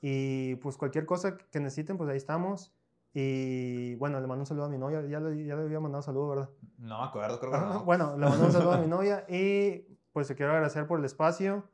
Y pues cualquier cosa que necesiten, pues ahí estamos. Y bueno, le mando un saludo a mi novia, ya le, ya le había mandado un saludo, ¿verdad? No me acuerdo, creo que no. Bueno, le mando un saludo a mi novia y pues te quiero agradecer por el espacio.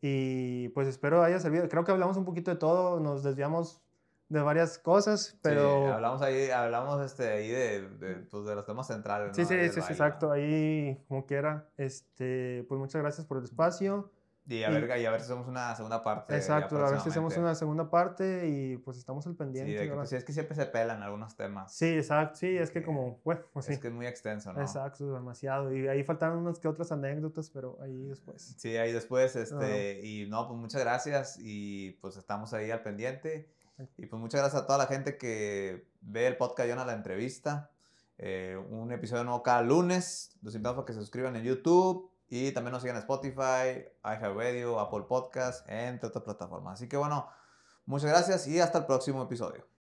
Y pues espero haya servido. Creo que hablamos un poquito de todo, nos desviamos de varias cosas, pero... Sí, hablamos ahí, hablamos este, ahí de, de, pues, de los temas centrales. Sí, sí, sí, exacto, ahí como quiera. Este, pues muchas gracias por el espacio. Y a, ver, y a ver si hacemos una segunda parte. Exacto, a ver si hacemos una segunda parte y pues estamos al pendiente. Sí, pues, es que siempre se pelan algunos temas. Sí, exacto, sí, es que como, bueno, pues sí. Es que es muy extenso, ¿no? Exacto, demasiado. Y ahí faltaron unas que otras anécdotas, pero ahí después. Sí, ahí después, este, y no, pues muchas gracias y pues estamos ahí al pendiente. Y pues muchas gracias a toda la gente que ve el podcast a la entrevista. Eh, un episodio nuevo cada lunes. Los invitamos a que se suscriban en YouTube, y también nos siguen en Spotify, iHeartRadio, Apple Podcast, entre otras plataformas. Así que bueno, muchas gracias y hasta el próximo episodio.